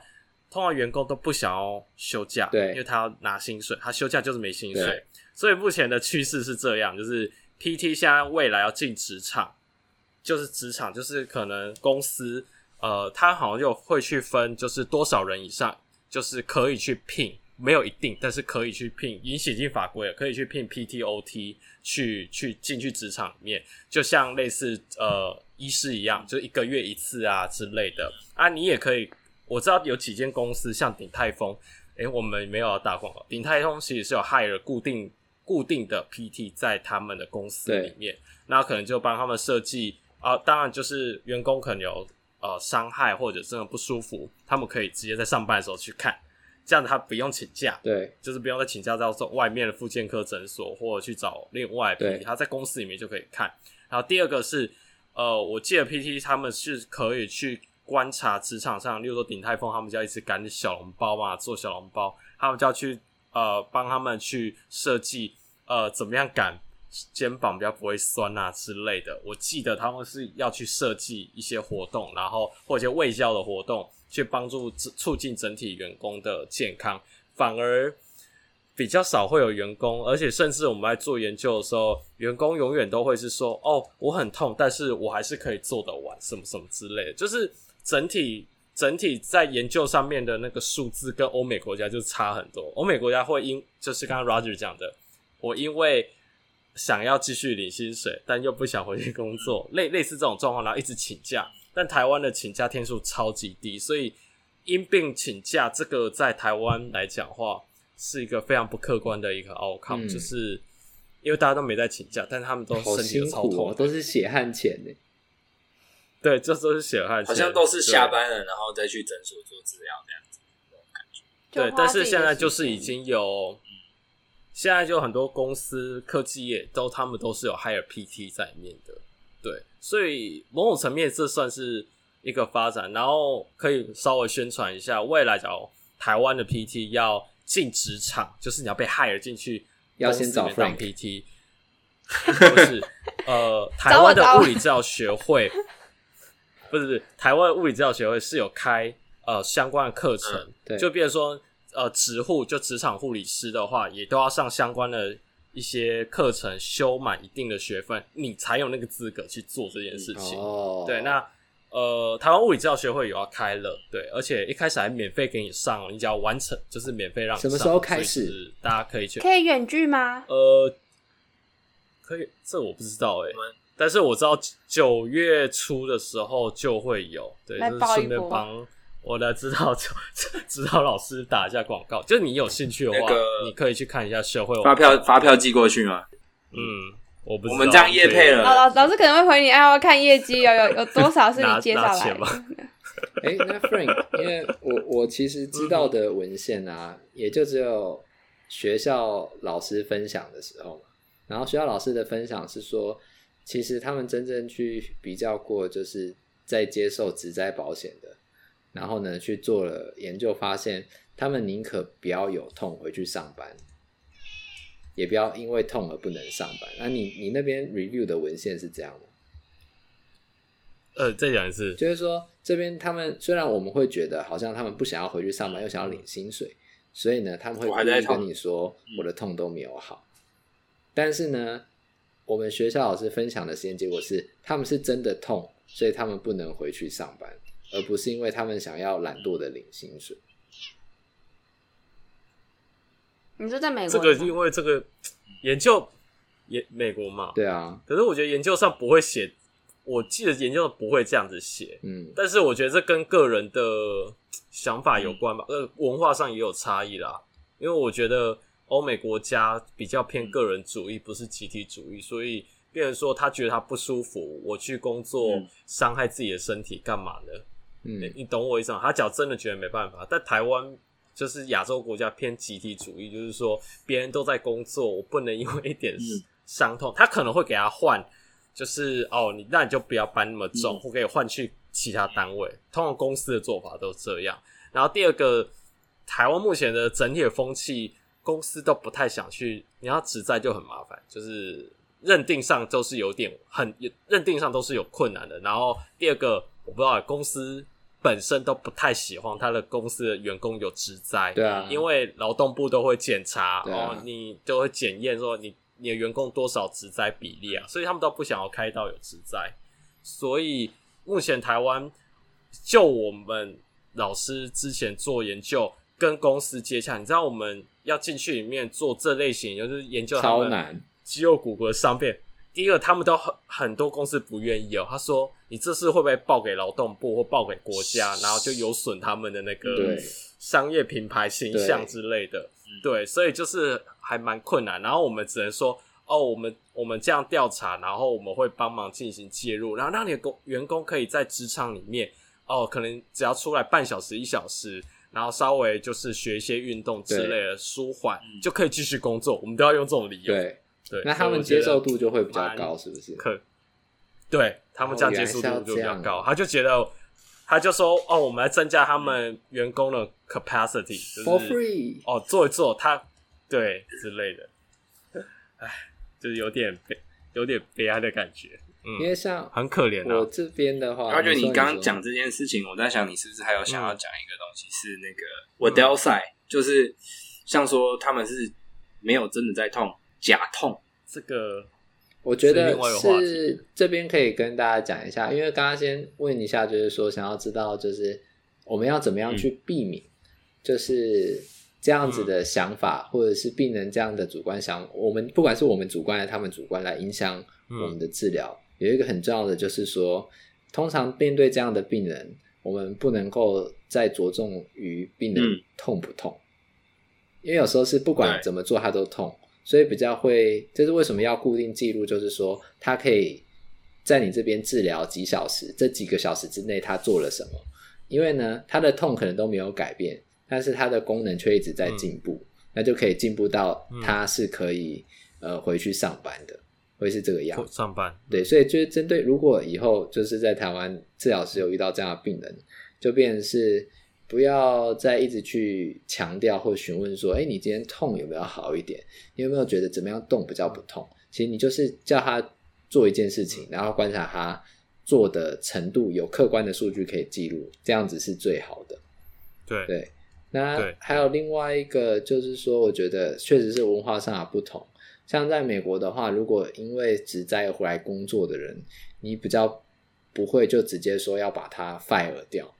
通常员工都不想要休假，对，因为他要拿薪水，他休假就是没薪水，所以目前的趋势是这样，就是 PT 现在未来要进职场，就是职场就是可能公司呃，他好像就会去分，就是多少人以上，就是可以去聘，没有一定，但是可以去聘，已经写进法规了，可以去聘 PTOT 去去进去职场里面，就像类似呃医师一样，就一个月一次啊之类的啊，你也可以。我知道有几间公司，像鼎泰丰，诶、我们没有打广告。鼎泰丰其实是有 hire 固定固定的 PT 在他们的公司里面，那可能就帮他们设计啊。当然，就是员工可能有呃伤害或者真的不舒服，他们可以直接在上班的时候去看，这样他不用请假，对，就是不用再请假到外面的复健科诊所或者去找另外 PT，他在公司里面就可以看。然后第二个是呃，我记得 PT 他们是可以去。观察职场上，例如说鼎泰丰，他们就要一直赶小笼包嘛，做小笼包，他们就要去呃帮他们去设计呃怎么样赶肩膀比较不会酸啊之类的。我记得他们是要去设计一些活动，然后或者一些卫教的活动，去帮助促进整体员工的健康。反而比较少会有员工，而且甚至我们在做研究的时候，员工永远都会是说：“哦，我很痛，但是我还是可以做得完，什么什么之类的。”就是。整体整体在研究上面的那个数字跟欧美国家就差很多。欧美国家会因就是刚刚 Roger 讲的，我因为想要继续领薪水，但又不想回去工作，类类似这种状况，然后一直请假。但台湾的请假天数超级低，所以因病请假这个在台湾来讲的话，是一个非常不客观的一个 outcome，、嗯、就是因为大家都没在请假，但他们都身体都超痛，好辛苦哦，都是血汗钱呢。对，这都是血汗钱，好像都是下班了，然后再去诊所做治疗这样子。对，但是现在就是已经有，嗯、现在就很多公司、科技业都他们都是有 hire PT 在里面的。对，所以某种层面这算是一个发展，然后可以稍微宣传一下，未来假如台湾的 PT 要进职场，就是你要被 hire 进去，要先找 Frank PT。不是，呃，台湾的物理治疗学会，不是不是，台湾物理治疗学会是有开呃相关的课程，就比如说呃职护就职场护理师的话，也都要上相关的一些课程，修满一定的学分，你才有那个资格去做这件事情。哦，对，那。呃，台湾物理治疗学会有要开了，对，而且一开始还免费给你上，你只要完成就是免费让你上。什么时候开始？大家可以去。可以远距吗？呃，可以，这我不知道哎、欸，但是我知道九月初的时候就会有，对，就是顺便帮我的指导 指导老师打一下广告，就是你有兴趣的话，那个、你可以去看一下社会。发票发票寄过去吗？嗯。我，不我们这样业配了，老老老师可能会回你，哎，我看业绩有有有多少是你介绍来的？哎、欸，那 Frank，因为我我其实知道的文献啊，也就只有学校老师分享的时候嘛。然后学校老师的分享是说，其实他们真正去比较过，就是在接受职灾保险的，然后呢去做了研究，发现他们宁可不要有痛回去上班。也不要因为痛而不能上班。那你你那边 review 的文献是这样的？呃，再讲一次，就是说这边他们虽然我们会觉得好像他们不想要回去上班，又想要领薪水，所以呢，他们会故意跟你说我的痛都没有好。但是呢，我们学校老师分享的实验结果是，他们是真的痛，所以他们不能回去上班，而不是因为他们想要懒惰的领薪水。你说在美国？这个因为这个研究也美国嘛，对啊。可是我觉得研究上不会写，我记得研究上不会这样子写。嗯。但是我觉得这跟个人的想法有关吧，呃、嗯，文化上也有差异啦。因为我觉得欧美国家比较偏个人主义，不是集体主义，所以变成说他觉得他不舒服，我去工作伤、嗯、害自己的身体干嘛呢？嗯，你懂我意思吗？他脚真的觉得没办法，但台湾。就是亚洲国家偏集体主义，就是说别人都在工作，我不能因为一点伤痛，他可能会给他换，就是哦，你那你就不要搬那么重，或可以换去其他单位。通常公司的做法都这样。然后第二个，台湾目前的整体的风气，公司都不太想去，你要只在就很麻烦，就是认定上都是有点很认定上都是有困难的。然后第二个，我不知道公司。本身都不太喜欢他的公司的员工有职灾，对啊，因为劳动部都会检查，啊，哦，你都会检验说你你的员工多少职灾比例啊，所以他们都不想要开到有职灾。所以目前台湾就我们老师之前做研究跟公司接洽，你知道我们要进去里面做这类型，就是研究他们肌肉骨骼伤病。第一个，他们都很很多公司不愿意哦。他说：“你这次会不会报给劳动部或报给国家？然后就有损他们的那个商业品牌形象之类的。对”对，所以就是还蛮困难。然后我们只能说：“哦，我们我们这样调查，然后我们会帮忙进行介入，然后让你的工员工可以在职场里面哦，可能只要出来半小时一小时，然后稍微就是学一些运动之类的舒缓，就可以继续工作。我们都要用这种理由。”对。对，那他们接受度就会比较高，是不是？可，对他们这样接受度就比较高，他就觉得，他就说，哦，我们来增加他们员工的 capacity，就是 for free，哦，做一做，他对之类的，哎，就是有点悲，有点悲哀的感觉，嗯，因为像很可怜。我这边的话，而且你刚刚讲这件事情，我在想，你是不是还有想要讲一个东西，是那个 Waddell side，就是像说他们是没有真的在痛。假痛，这个我觉得是这边可以跟大家讲一下，因为刚刚先问一下，就是说想要知道，就是我们要怎么样去避免，就是这样子的想法，或者是病人这样的主观想，我们不管是我们主观还是他们主观来影响我们的治疗，有一个很重要的就是说，通常面对这样的病人，我们不能够再着重于病人痛不痛，因为有时候是不管怎么做他都痛。所以比较会，这是为什么要固定记录？就是说，他可以在你这边治疗几小时，这几个小时之内他做了什么？因为呢，他的痛可能都没有改变，但是他的功能却一直在进步，嗯、那就可以进步到他是可以、嗯、呃回去上班的，会是这个样子。上班对，所以就是针对如果以后就是在台湾治疗师有遇到这样的病人，就变成是。不要再一直去强调或询问说，哎，你今天痛有没有好一点？你有没有觉得怎么样动比较不痛？其实你就是叫他做一件事情，然后观察他做的程度，有客观的数据可以记录，这样子是最好的。对对，那还有另外一个就是说，我觉得确实是文化上的不同。像在美国的话，如果因为职灾回来工作的人，你比较不会就直接说要把他 fire 掉。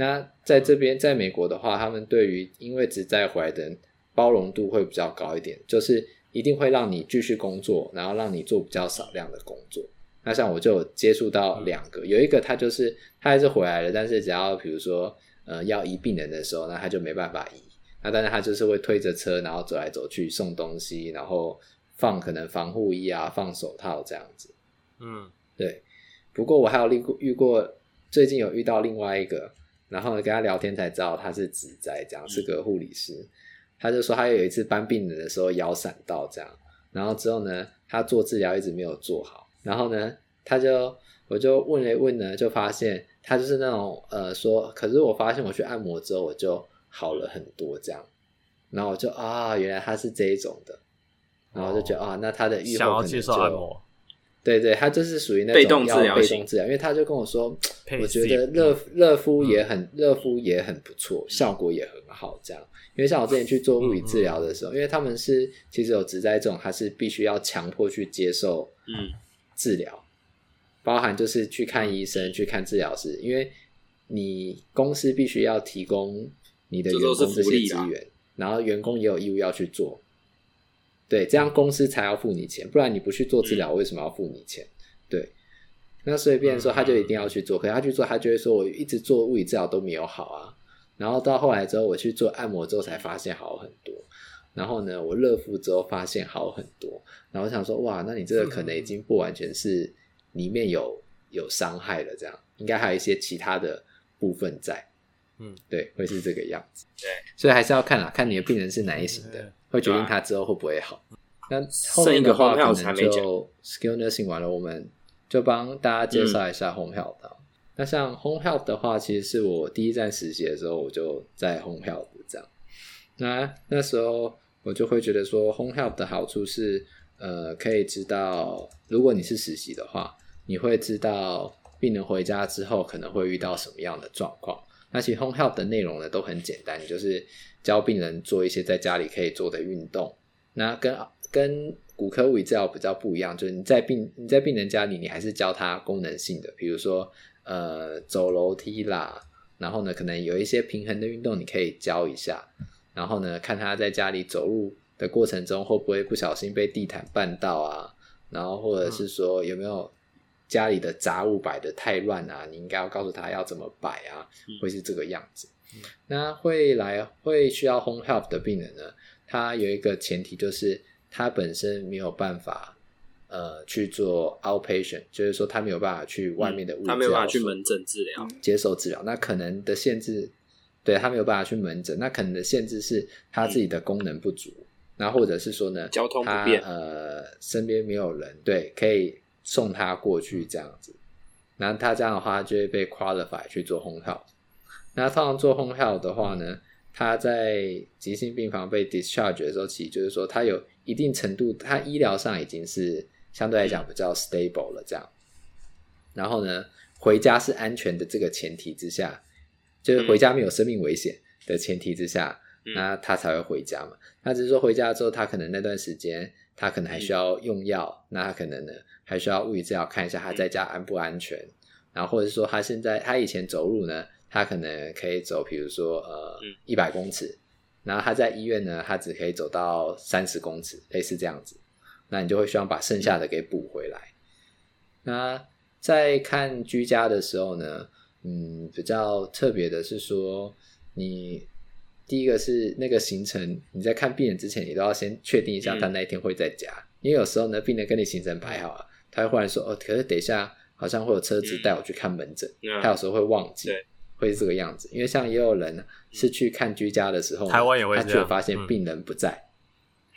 那在这边，在美国的话，他们对于因为只在回来的人包容度会比较高一点，就是一定会让你继续工作，然后让你做比较少量的工作。那像我就有接触到两个，有一个他就是他还是回来了，但是只要比如说呃要移病人的时候，那他就没办法移。那但是他就是会推着车，然后走来走去送东西，然后放可能防护衣啊，放手套这样子。嗯，对。不过我还有遇过遇过，最近有遇到另外一个，然后跟他聊天才知道他是职灾，这样是个护理师。他就说他有一次搬病人的时候腰闪到这样，然后之后呢，他做治疗一直没有做好，然后呢，他就我就问了一问呢，就发现他就是那种呃说，可是我发现我去按摩之后我就。好了很多，这样，然后我就啊，原来他是这一种的，然后就觉得、哦、啊，那他的预后可能就，对对，他就是属于那种被动治疗被动治疗，因为他就跟我说，我觉得热热敷也很热敷也很不错，效果也很好，这样。因为像我之前去做物理治疗的时候，因为他们是其实有职在这种，他是必须要强迫去接受嗯治疗，嗯、包含就是去看医生、去看治疗师，因为你公司必须要提供。你的员工这些资源，然后员工也有义务要去做，对，这样公司才要付你钱，不然你不去做治疗，为什么要付你钱？对，那所以变成说他就一定要去做，可是他去做，他就会说我一直做物理治疗都没有好啊，然后到后来之后我去做按摩之后才发现好很多，然后呢我热敷之后发现好很多，然后我想说哇，那你这个可能已经不完全是里面有有伤害了，这样。应该还有一些其他的部分在。嗯，对，会是这个样子。对，所以还是要看啊，看你的病人是哪一型的，对会决定他之后会不会好。那后面的话可能就 skill nursing 完了，我们就帮大家介绍一下 home health。嗯、那像 home health 的话，其实是我第一站实习的时候，我就在 home health 这样。那那时候我就会觉得说，home health 的好处是，呃，可以知道，如果你是实习的话，你会知道病人回家之后可能会遇到什么样的状况。那其实 home health 的内容呢都很简单，就是教病人做一些在家里可以做的运动。那跟跟骨科物理治疗比较不一样，就是你在病你在病人家里，你还是教他功能性的，比如说呃走楼梯啦，然后呢可能有一些平衡的运动你可以教一下，然后呢看他在家里走路的过程中会不会不小心被地毯绊到啊，然后或者是说有没有。家里的杂物摆的太乱啊，你应该要告诉他要怎么摆啊，会是这个样子。嗯、那会来会需要 home health 的病人呢，他有一个前提就是他本身没有办法呃去做 outpatient，就是说他没有办法去外面的他没有办法去门诊治疗接受治疗。那可能的限制，对他没有办法去门诊，那可能的限制是他自己的功能不足，那、嗯、或者是说呢，交通不便，呃，身边没有人对可以。送他过去这样子，那他这样的话就会被 qualify 去做 home health。那通常做 home health 的话呢，他在急性病房被 discharge 的时候，其实就是说他有一定程度，他医疗上已经是相对来讲比较 stable 了这样。然后呢，回家是安全的这个前提之下，就是回家没有生命危险的前提之下，那他才会回家嘛。那只是说回家之后，他可能那段时间他可能还需要用药，那他可能呢？还需要物理治疗看一下他在家安不安全，嗯、然后或者是说他现在他以前走路呢，他可能可以走，比如说呃一百公尺，然后他在医院呢，他只可以走到三十公尺，类似这样子，那你就会希望把剩下的给补回来。那在看居家的时候呢，嗯，比较特别的是说，你第一个是那个行程，你在看病人之前，你都要先确定一下他那一天会在家，嗯、因为有时候呢，病人跟你行程排好了。他会忽然说：“哦，可是等一下好像会有车子带我去看门诊。嗯”他有时候会忘记，对会是这个样子。因为像也有人是去看居家的时候，台湾也会这样，他就发现病人不在。嗯、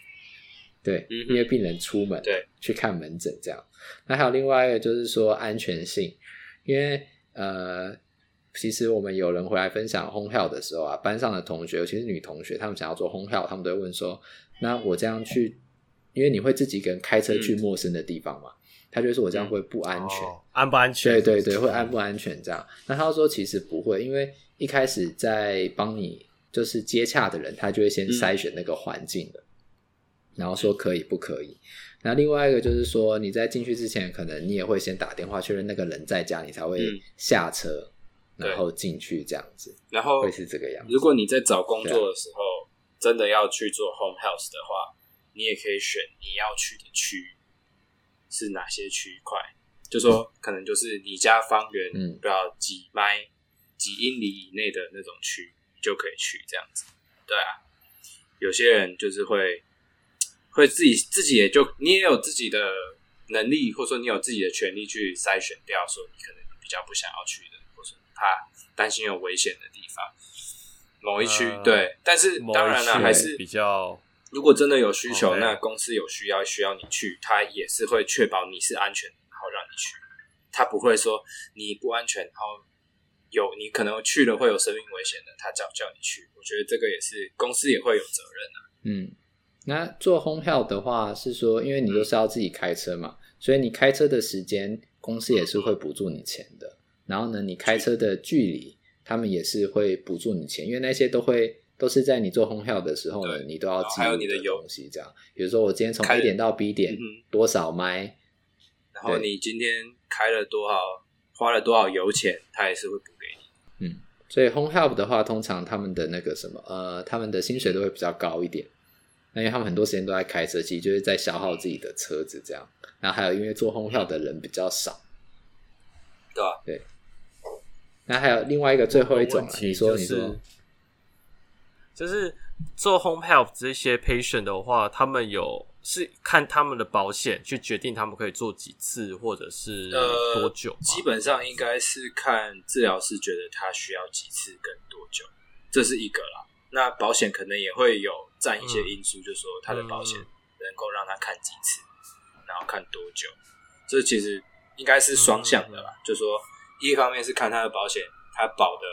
对，因为病人出门对去看门诊这样。那还有另外一个就是说安全性，因为呃，其实我们有人回来分享 home health 的时候啊，班上的同学，尤其是女同学，他们想要做 home health，他们都会问说：“那我这样去。”因为你会自己一个人开车去陌生的地方嘛，嗯、他就说我这样会不安全，哦、安不安全？对对对，会安不安全这样？那他说其实不会，因为一开始在帮你就是接洽的人，他就会先筛选那个环境的，嗯、然后说可以不可以。那另外一个就是说，你在进去之前，可能你也会先打电话确认那个人在家，你才会下车，嗯、然后进去这样子。然后会是这个样子。如果你在找工作的时候，啊、真的要去做 home health 的话，你也可以选你要去的区是哪些区块，就说可能就是你家方圆嗯，不要几迈几英里以内的那种区，就可以去这样子。对啊，有些人就是会。会自己自己也就你也有自己的能力，或者说你有自己的权利去筛选掉，说你可能比较不想要去的，或者怕担心有危险的地方。某一区、呃、对，但是当然了，还是比较。如果真的有需求，Okay. 那公司有需要需要你去，他也是会确保你是安全，然后让你去。他不会说你不安全，然后有你可能去了会有生命危险的，他叫叫你去。我觉得这个也是公司也会有责任啊。嗯。那做 home health 的话是说，因为你都是要自己开车嘛，所以你开车的时间公司也是会补助你钱的。然后呢，你开车的距离，他们也是会补助你钱，因为那些都会都是在你做 home health 的时候呢，你都要记录的东西。这样，比如说我今天从 A 点到 B 点多少迈，然后你今天开了多少，花了多少油钱，他也是会补给你。嗯，所以 home health 的话，通常他们的那个什么呃，他们的薪水都会比较高一点。那因为他们很多时间都在开车，其实就是在消耗自己的车子这样。然后还有因为做 home health 的人比较少，对吧？对。那还有另外一个最后一种，你说你说，就是做 home health 这些 patient 的话，他们有是看他们的保险去决定他们可以做几次或者是多久？基本上应该是看治疗师觉得他需要几次跟多久，这是一个啦。那保险可能也会有占一些因素，嗯、就是说他的保险能够让他看几次，嗯、然后看多久，这其实应该是双向的啦。嗯、就是说，一方面是看他的保险，他保的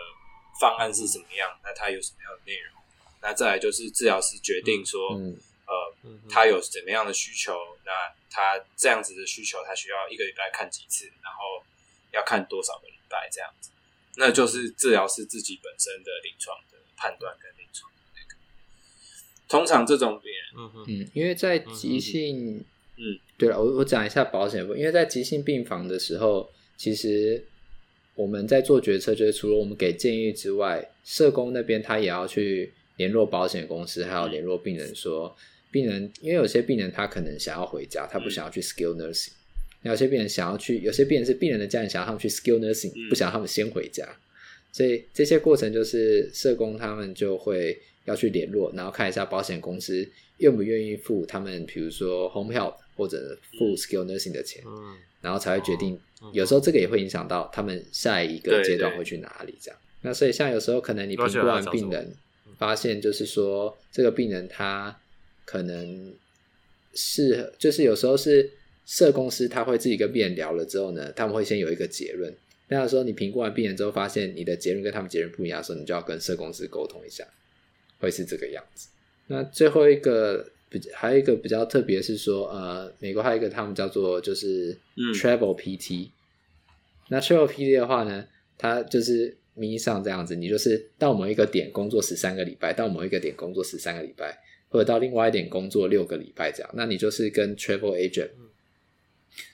方案是怎么样，那他有什么样的内容，那再来就是治疗师决定说，嗯、呃，他有怎么样的需求，那他这样子的需求，他需要一个礼拜看几次，然后要看多少个礼拜这样子，那就是治疗师自己本身的临床的判断跟临床。通常这种病人，嗯，因为在急性，嗯，对了，我我讲一下保险，因为在急性病房的时候，其实我们在做决策，就是除了我们给建议之外，社工那边他也要去联络保险公司，还有联络病人说，病人因为有些病人他可能想要回家，他不想要去 skill nursing，有些病人想要去，有些病人是病人的家人想要他们去 skill nursing，不想要他们先回家，所以这些过程就是社工他们就会。要去联络，然后看一下保险公司愿不愿意付他们，比如说 home health 或者付 skill nursing 的钱，嗯、然后才会决定。哦、有时候这个也会影响到他们下一个阶段会去哪里。这样，那所以像有时候可能你评估完病人，发现就是说这个病人他可能是就是有时候是社公司他会自己跟病人聊了之后呢，他们会先有一个结论。那有时候你评估完病人之后，发现你的结论跟他们结论不一样的时候，你就要跟社公司沟通一下。会是这个样子。那最后一个比还有一个比较特别是说，呃，美国还有一个他们叫做就是 travel PT。嗯、那 travel PT 的话呢，它就是名义上这样子，你就是到某一个点工作十三个礼拜，到某一个点工作十三个礼拜，或者到另外一点工作六个礼拜这样。那你就是跟 travel agent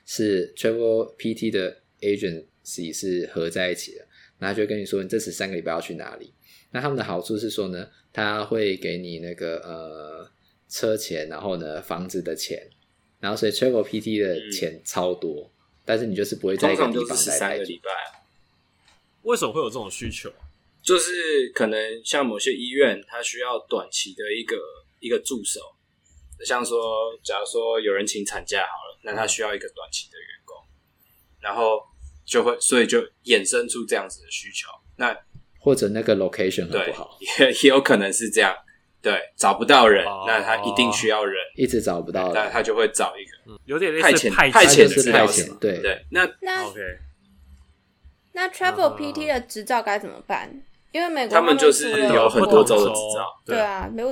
是 travel PT 的 agency 是合在一起的，那他就跟你说，你这十三个礼拜要去哪里。那他们的好处是说呢，他会给你那个呃车钱，然后呢房子的钱，然后所以 travel PT 的钱超多，嗯、但是你就是不会在一个地方待三个礼拜。为什么会有这种需求？就是可能像某些医院，它需要短期的一个一个助手，像说，假如说有人请产假好了，那他需要一个短期的员工，嗯、然后就会所以就衍生出这样子的需求。那或者那个 location 很不好，也 也有可能是这样。对，找不到人，哦、那他一定需要人，一直找不到人，那他就会找一个，嗯、有点类似派遣派遣是派遣，对。对。那那 OK，那 travel PT 的执照该怎么办？因为美国他们就是有很多州的执照，对啊，没有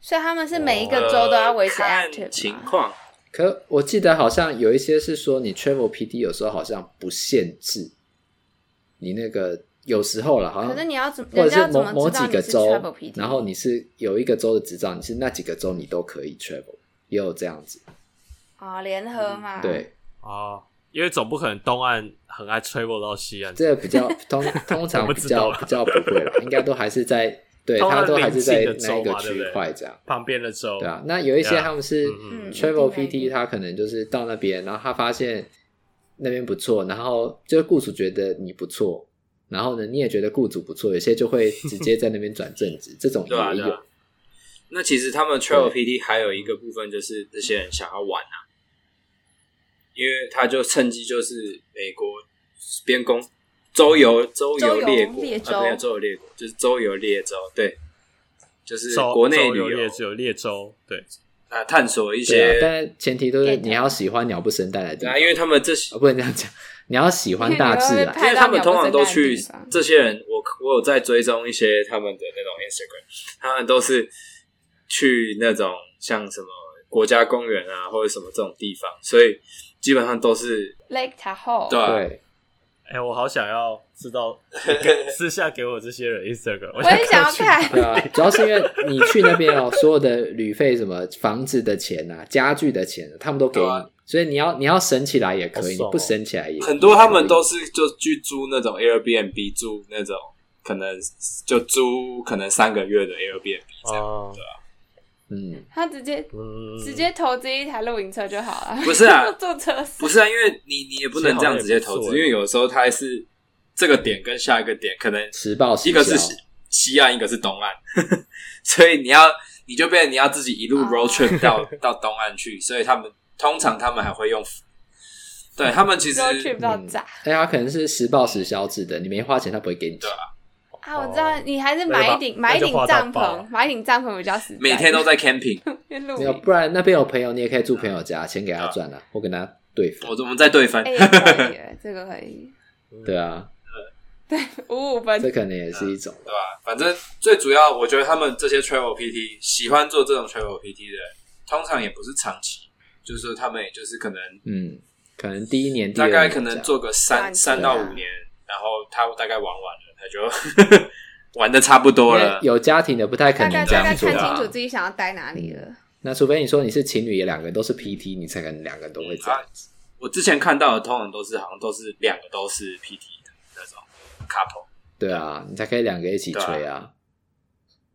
所以他们是每一个州都要维持 active、呃、情况。可我记得好像有一些是说，你 travel PT 有时候好像不限制你那个，有时候了，好像。可是你要怎么？或者是某是某几个州，然后你是有一个州的执照，你是那几个州你都可以 travel，也有这样子。啊、哦，联合嘛。对啊，因为总不可能东岸很爱 travel 到西岸，这个比较 通通常比较比较不会了，应该都还是在。对，他都还是在那个区块这样，旁边的州。对啊，那有一些他们是 travel PT，他可能就是到那边，然后他发现那边不错，然后就是雇主觉得你不错，然后呢你也觉得雇主不错，有些就会直接在那边转正职，这种也有。对啊啊。那其实他们 travel PT 还有一个部分就是这些人想要玩啊，因为他就趁机就是美国边工。周游周游列国，没有周游列国，就是周游列州，对，就是国内旅游。只有列州，对，啊，探索一些，但前提都是你要喜欢鸟不生蛋的地方，因为他们这些不能这样讲，你要喜欢大自然，因为他们通常都去这些人，我我有在追踪一些他们的那种 Instagram，他们都是去那种像什么国家公园啊，或者什么这种地方，所以基本上都是 Lake Tahoe，对。哎、欸，我好想要知道，私下给我这些人 Instagram，我也想要看。对啊，主要是因为你去那边哦，所有的旅费、什么房子的钱啊、家具的钱，他们都给你，啊、所以你要你要省起来也可以，哦、你不省起来也可以。很多他们都是就去租那种 Airbnb，租那种可能就租可能三个月的 Airbnb 这样，哦、对啊。嗯，他直接、嗯、直接投资一台露营车就好了。不是啊，坐车不是啊，因为你你也不能这样直接投资，因为有时候它还是这个点跟下一个点可能时报时一个是西岸，一个是东岸，所以你要你就变成你要自己一路 road trip 到、啊、到东岸去，所以他们通常他们还会用，对他们其实嗯，他可能是时报时销制的，你没花钱他不会给你对。啊，我知道，你还是买一顶买一顶帐篷，买一顶帐篷比较实在。每天都在 camping，没有，不然那边有朋友，你也可以住朋友家，钱给他赚了，我跟他对分。我我们在对分，这个可以。对啊，对五五分，这可能也是一种，对吧？反正最主要，我觉得他们这些 travel PT 喜欢做这种 travel PT 的，通常也不是长期，就是说他们也就是可能，嗯，可能第一年大概可能做个三三到五年，然后他大概玩完了。他就 玩的差不多了，有家庭的不太可能这样做。大概看清楚自己想要待哪里了。嗯、那除非你说你是情侣，也两个人都是 PT，你才可能两个人都会这样、啊。我之前看到的通常都是好像都是两个都是 PT 的那种 couple。对啊，你才可以两个一起吹啊，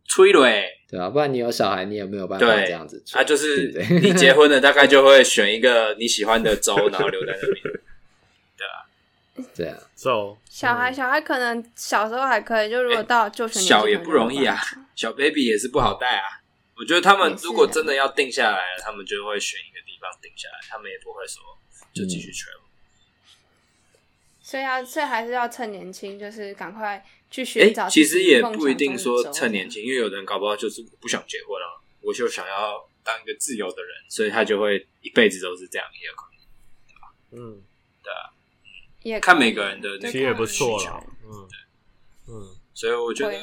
吹了哎，对啊，不然你有小孩，你也没有办法这样子吹。啊，就是你结婚了，大概就会选一个你喜欢的州，然后留在那边。这样，走小孩小孩可能小时候还可以，就如果到就学小也不容易啊，小 baby 也是不好带啊。我觉得他们如果真的要定下来了，他们就会选一个地方定下来，他们也不会说就继续 travel。所以要，所以还是要趁年轻，就是赶快去寻找。其实也不一定说趁年轻，因为有的人搞不好就是不想结婚了，我就想要当一个自由的人，所以他就会一辈子都是这样，也有可能，对吧？嗯，对啊。看每个人的其实也不错了，嗯，嗯，所以我觉得，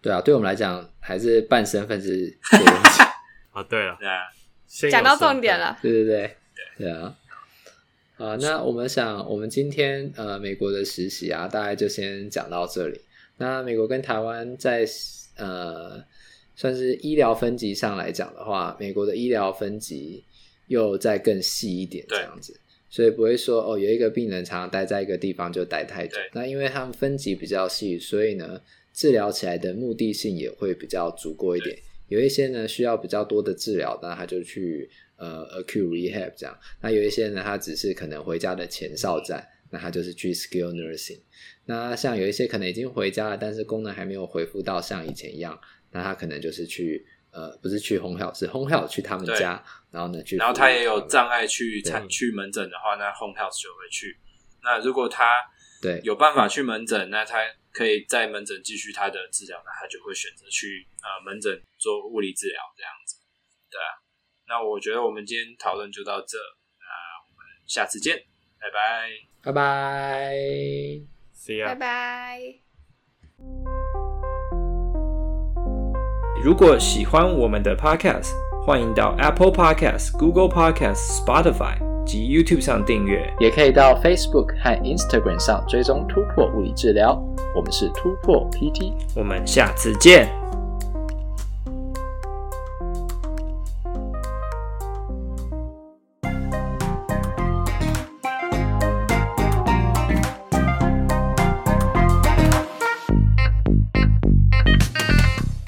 对啊，对我们来讲，还是办身份是最重要啊。对了，对啊，讲到重点了，对对对，对啊。啊，那我们想，我们今天呃，美国的实习啊，大概就先讲到这里。那美国跟台湾在呃，算是医疗分级上来讲的话，美国的医疗分级又再更细一点，这样子。所以不会说哦，有一个病人常常待在一个地方就待太久。那因为他们分级比较细，所以呢，治疗起来的目的性也会比较足够一点。有一些呢需要比较多的治疗，那他就去呃 acute rehab 这样。那有一些呢，他只是可能回家的前哨站，那他就是去 skill nursing。那像有一些可能已经回家了，但是功能还没有恢复到像以前一样，那他可能就是去。呃，不是去 home health，是 home health 去他们家，然后呢去，然后他也有障碍去参去门诊的话，那 home health 就会去。那如果他对有办法去门诊，那他可以在门诊继续他的治疗，那他就会选择去呃门诊做物理治疗这样子。对啊，那我觉得我们今天讨论就到这，那我们下次见，拜拜，拜拜，See you，拜拜。如果喜欢我们的 Podcast，欢迎到 Apple Podcast、Google Podcast、Spotify 及 YouTube 上订阅，也可以到 Facebook 和 Instagram 上追踪突破物理治疗。我们是突破 PT，我们下次见。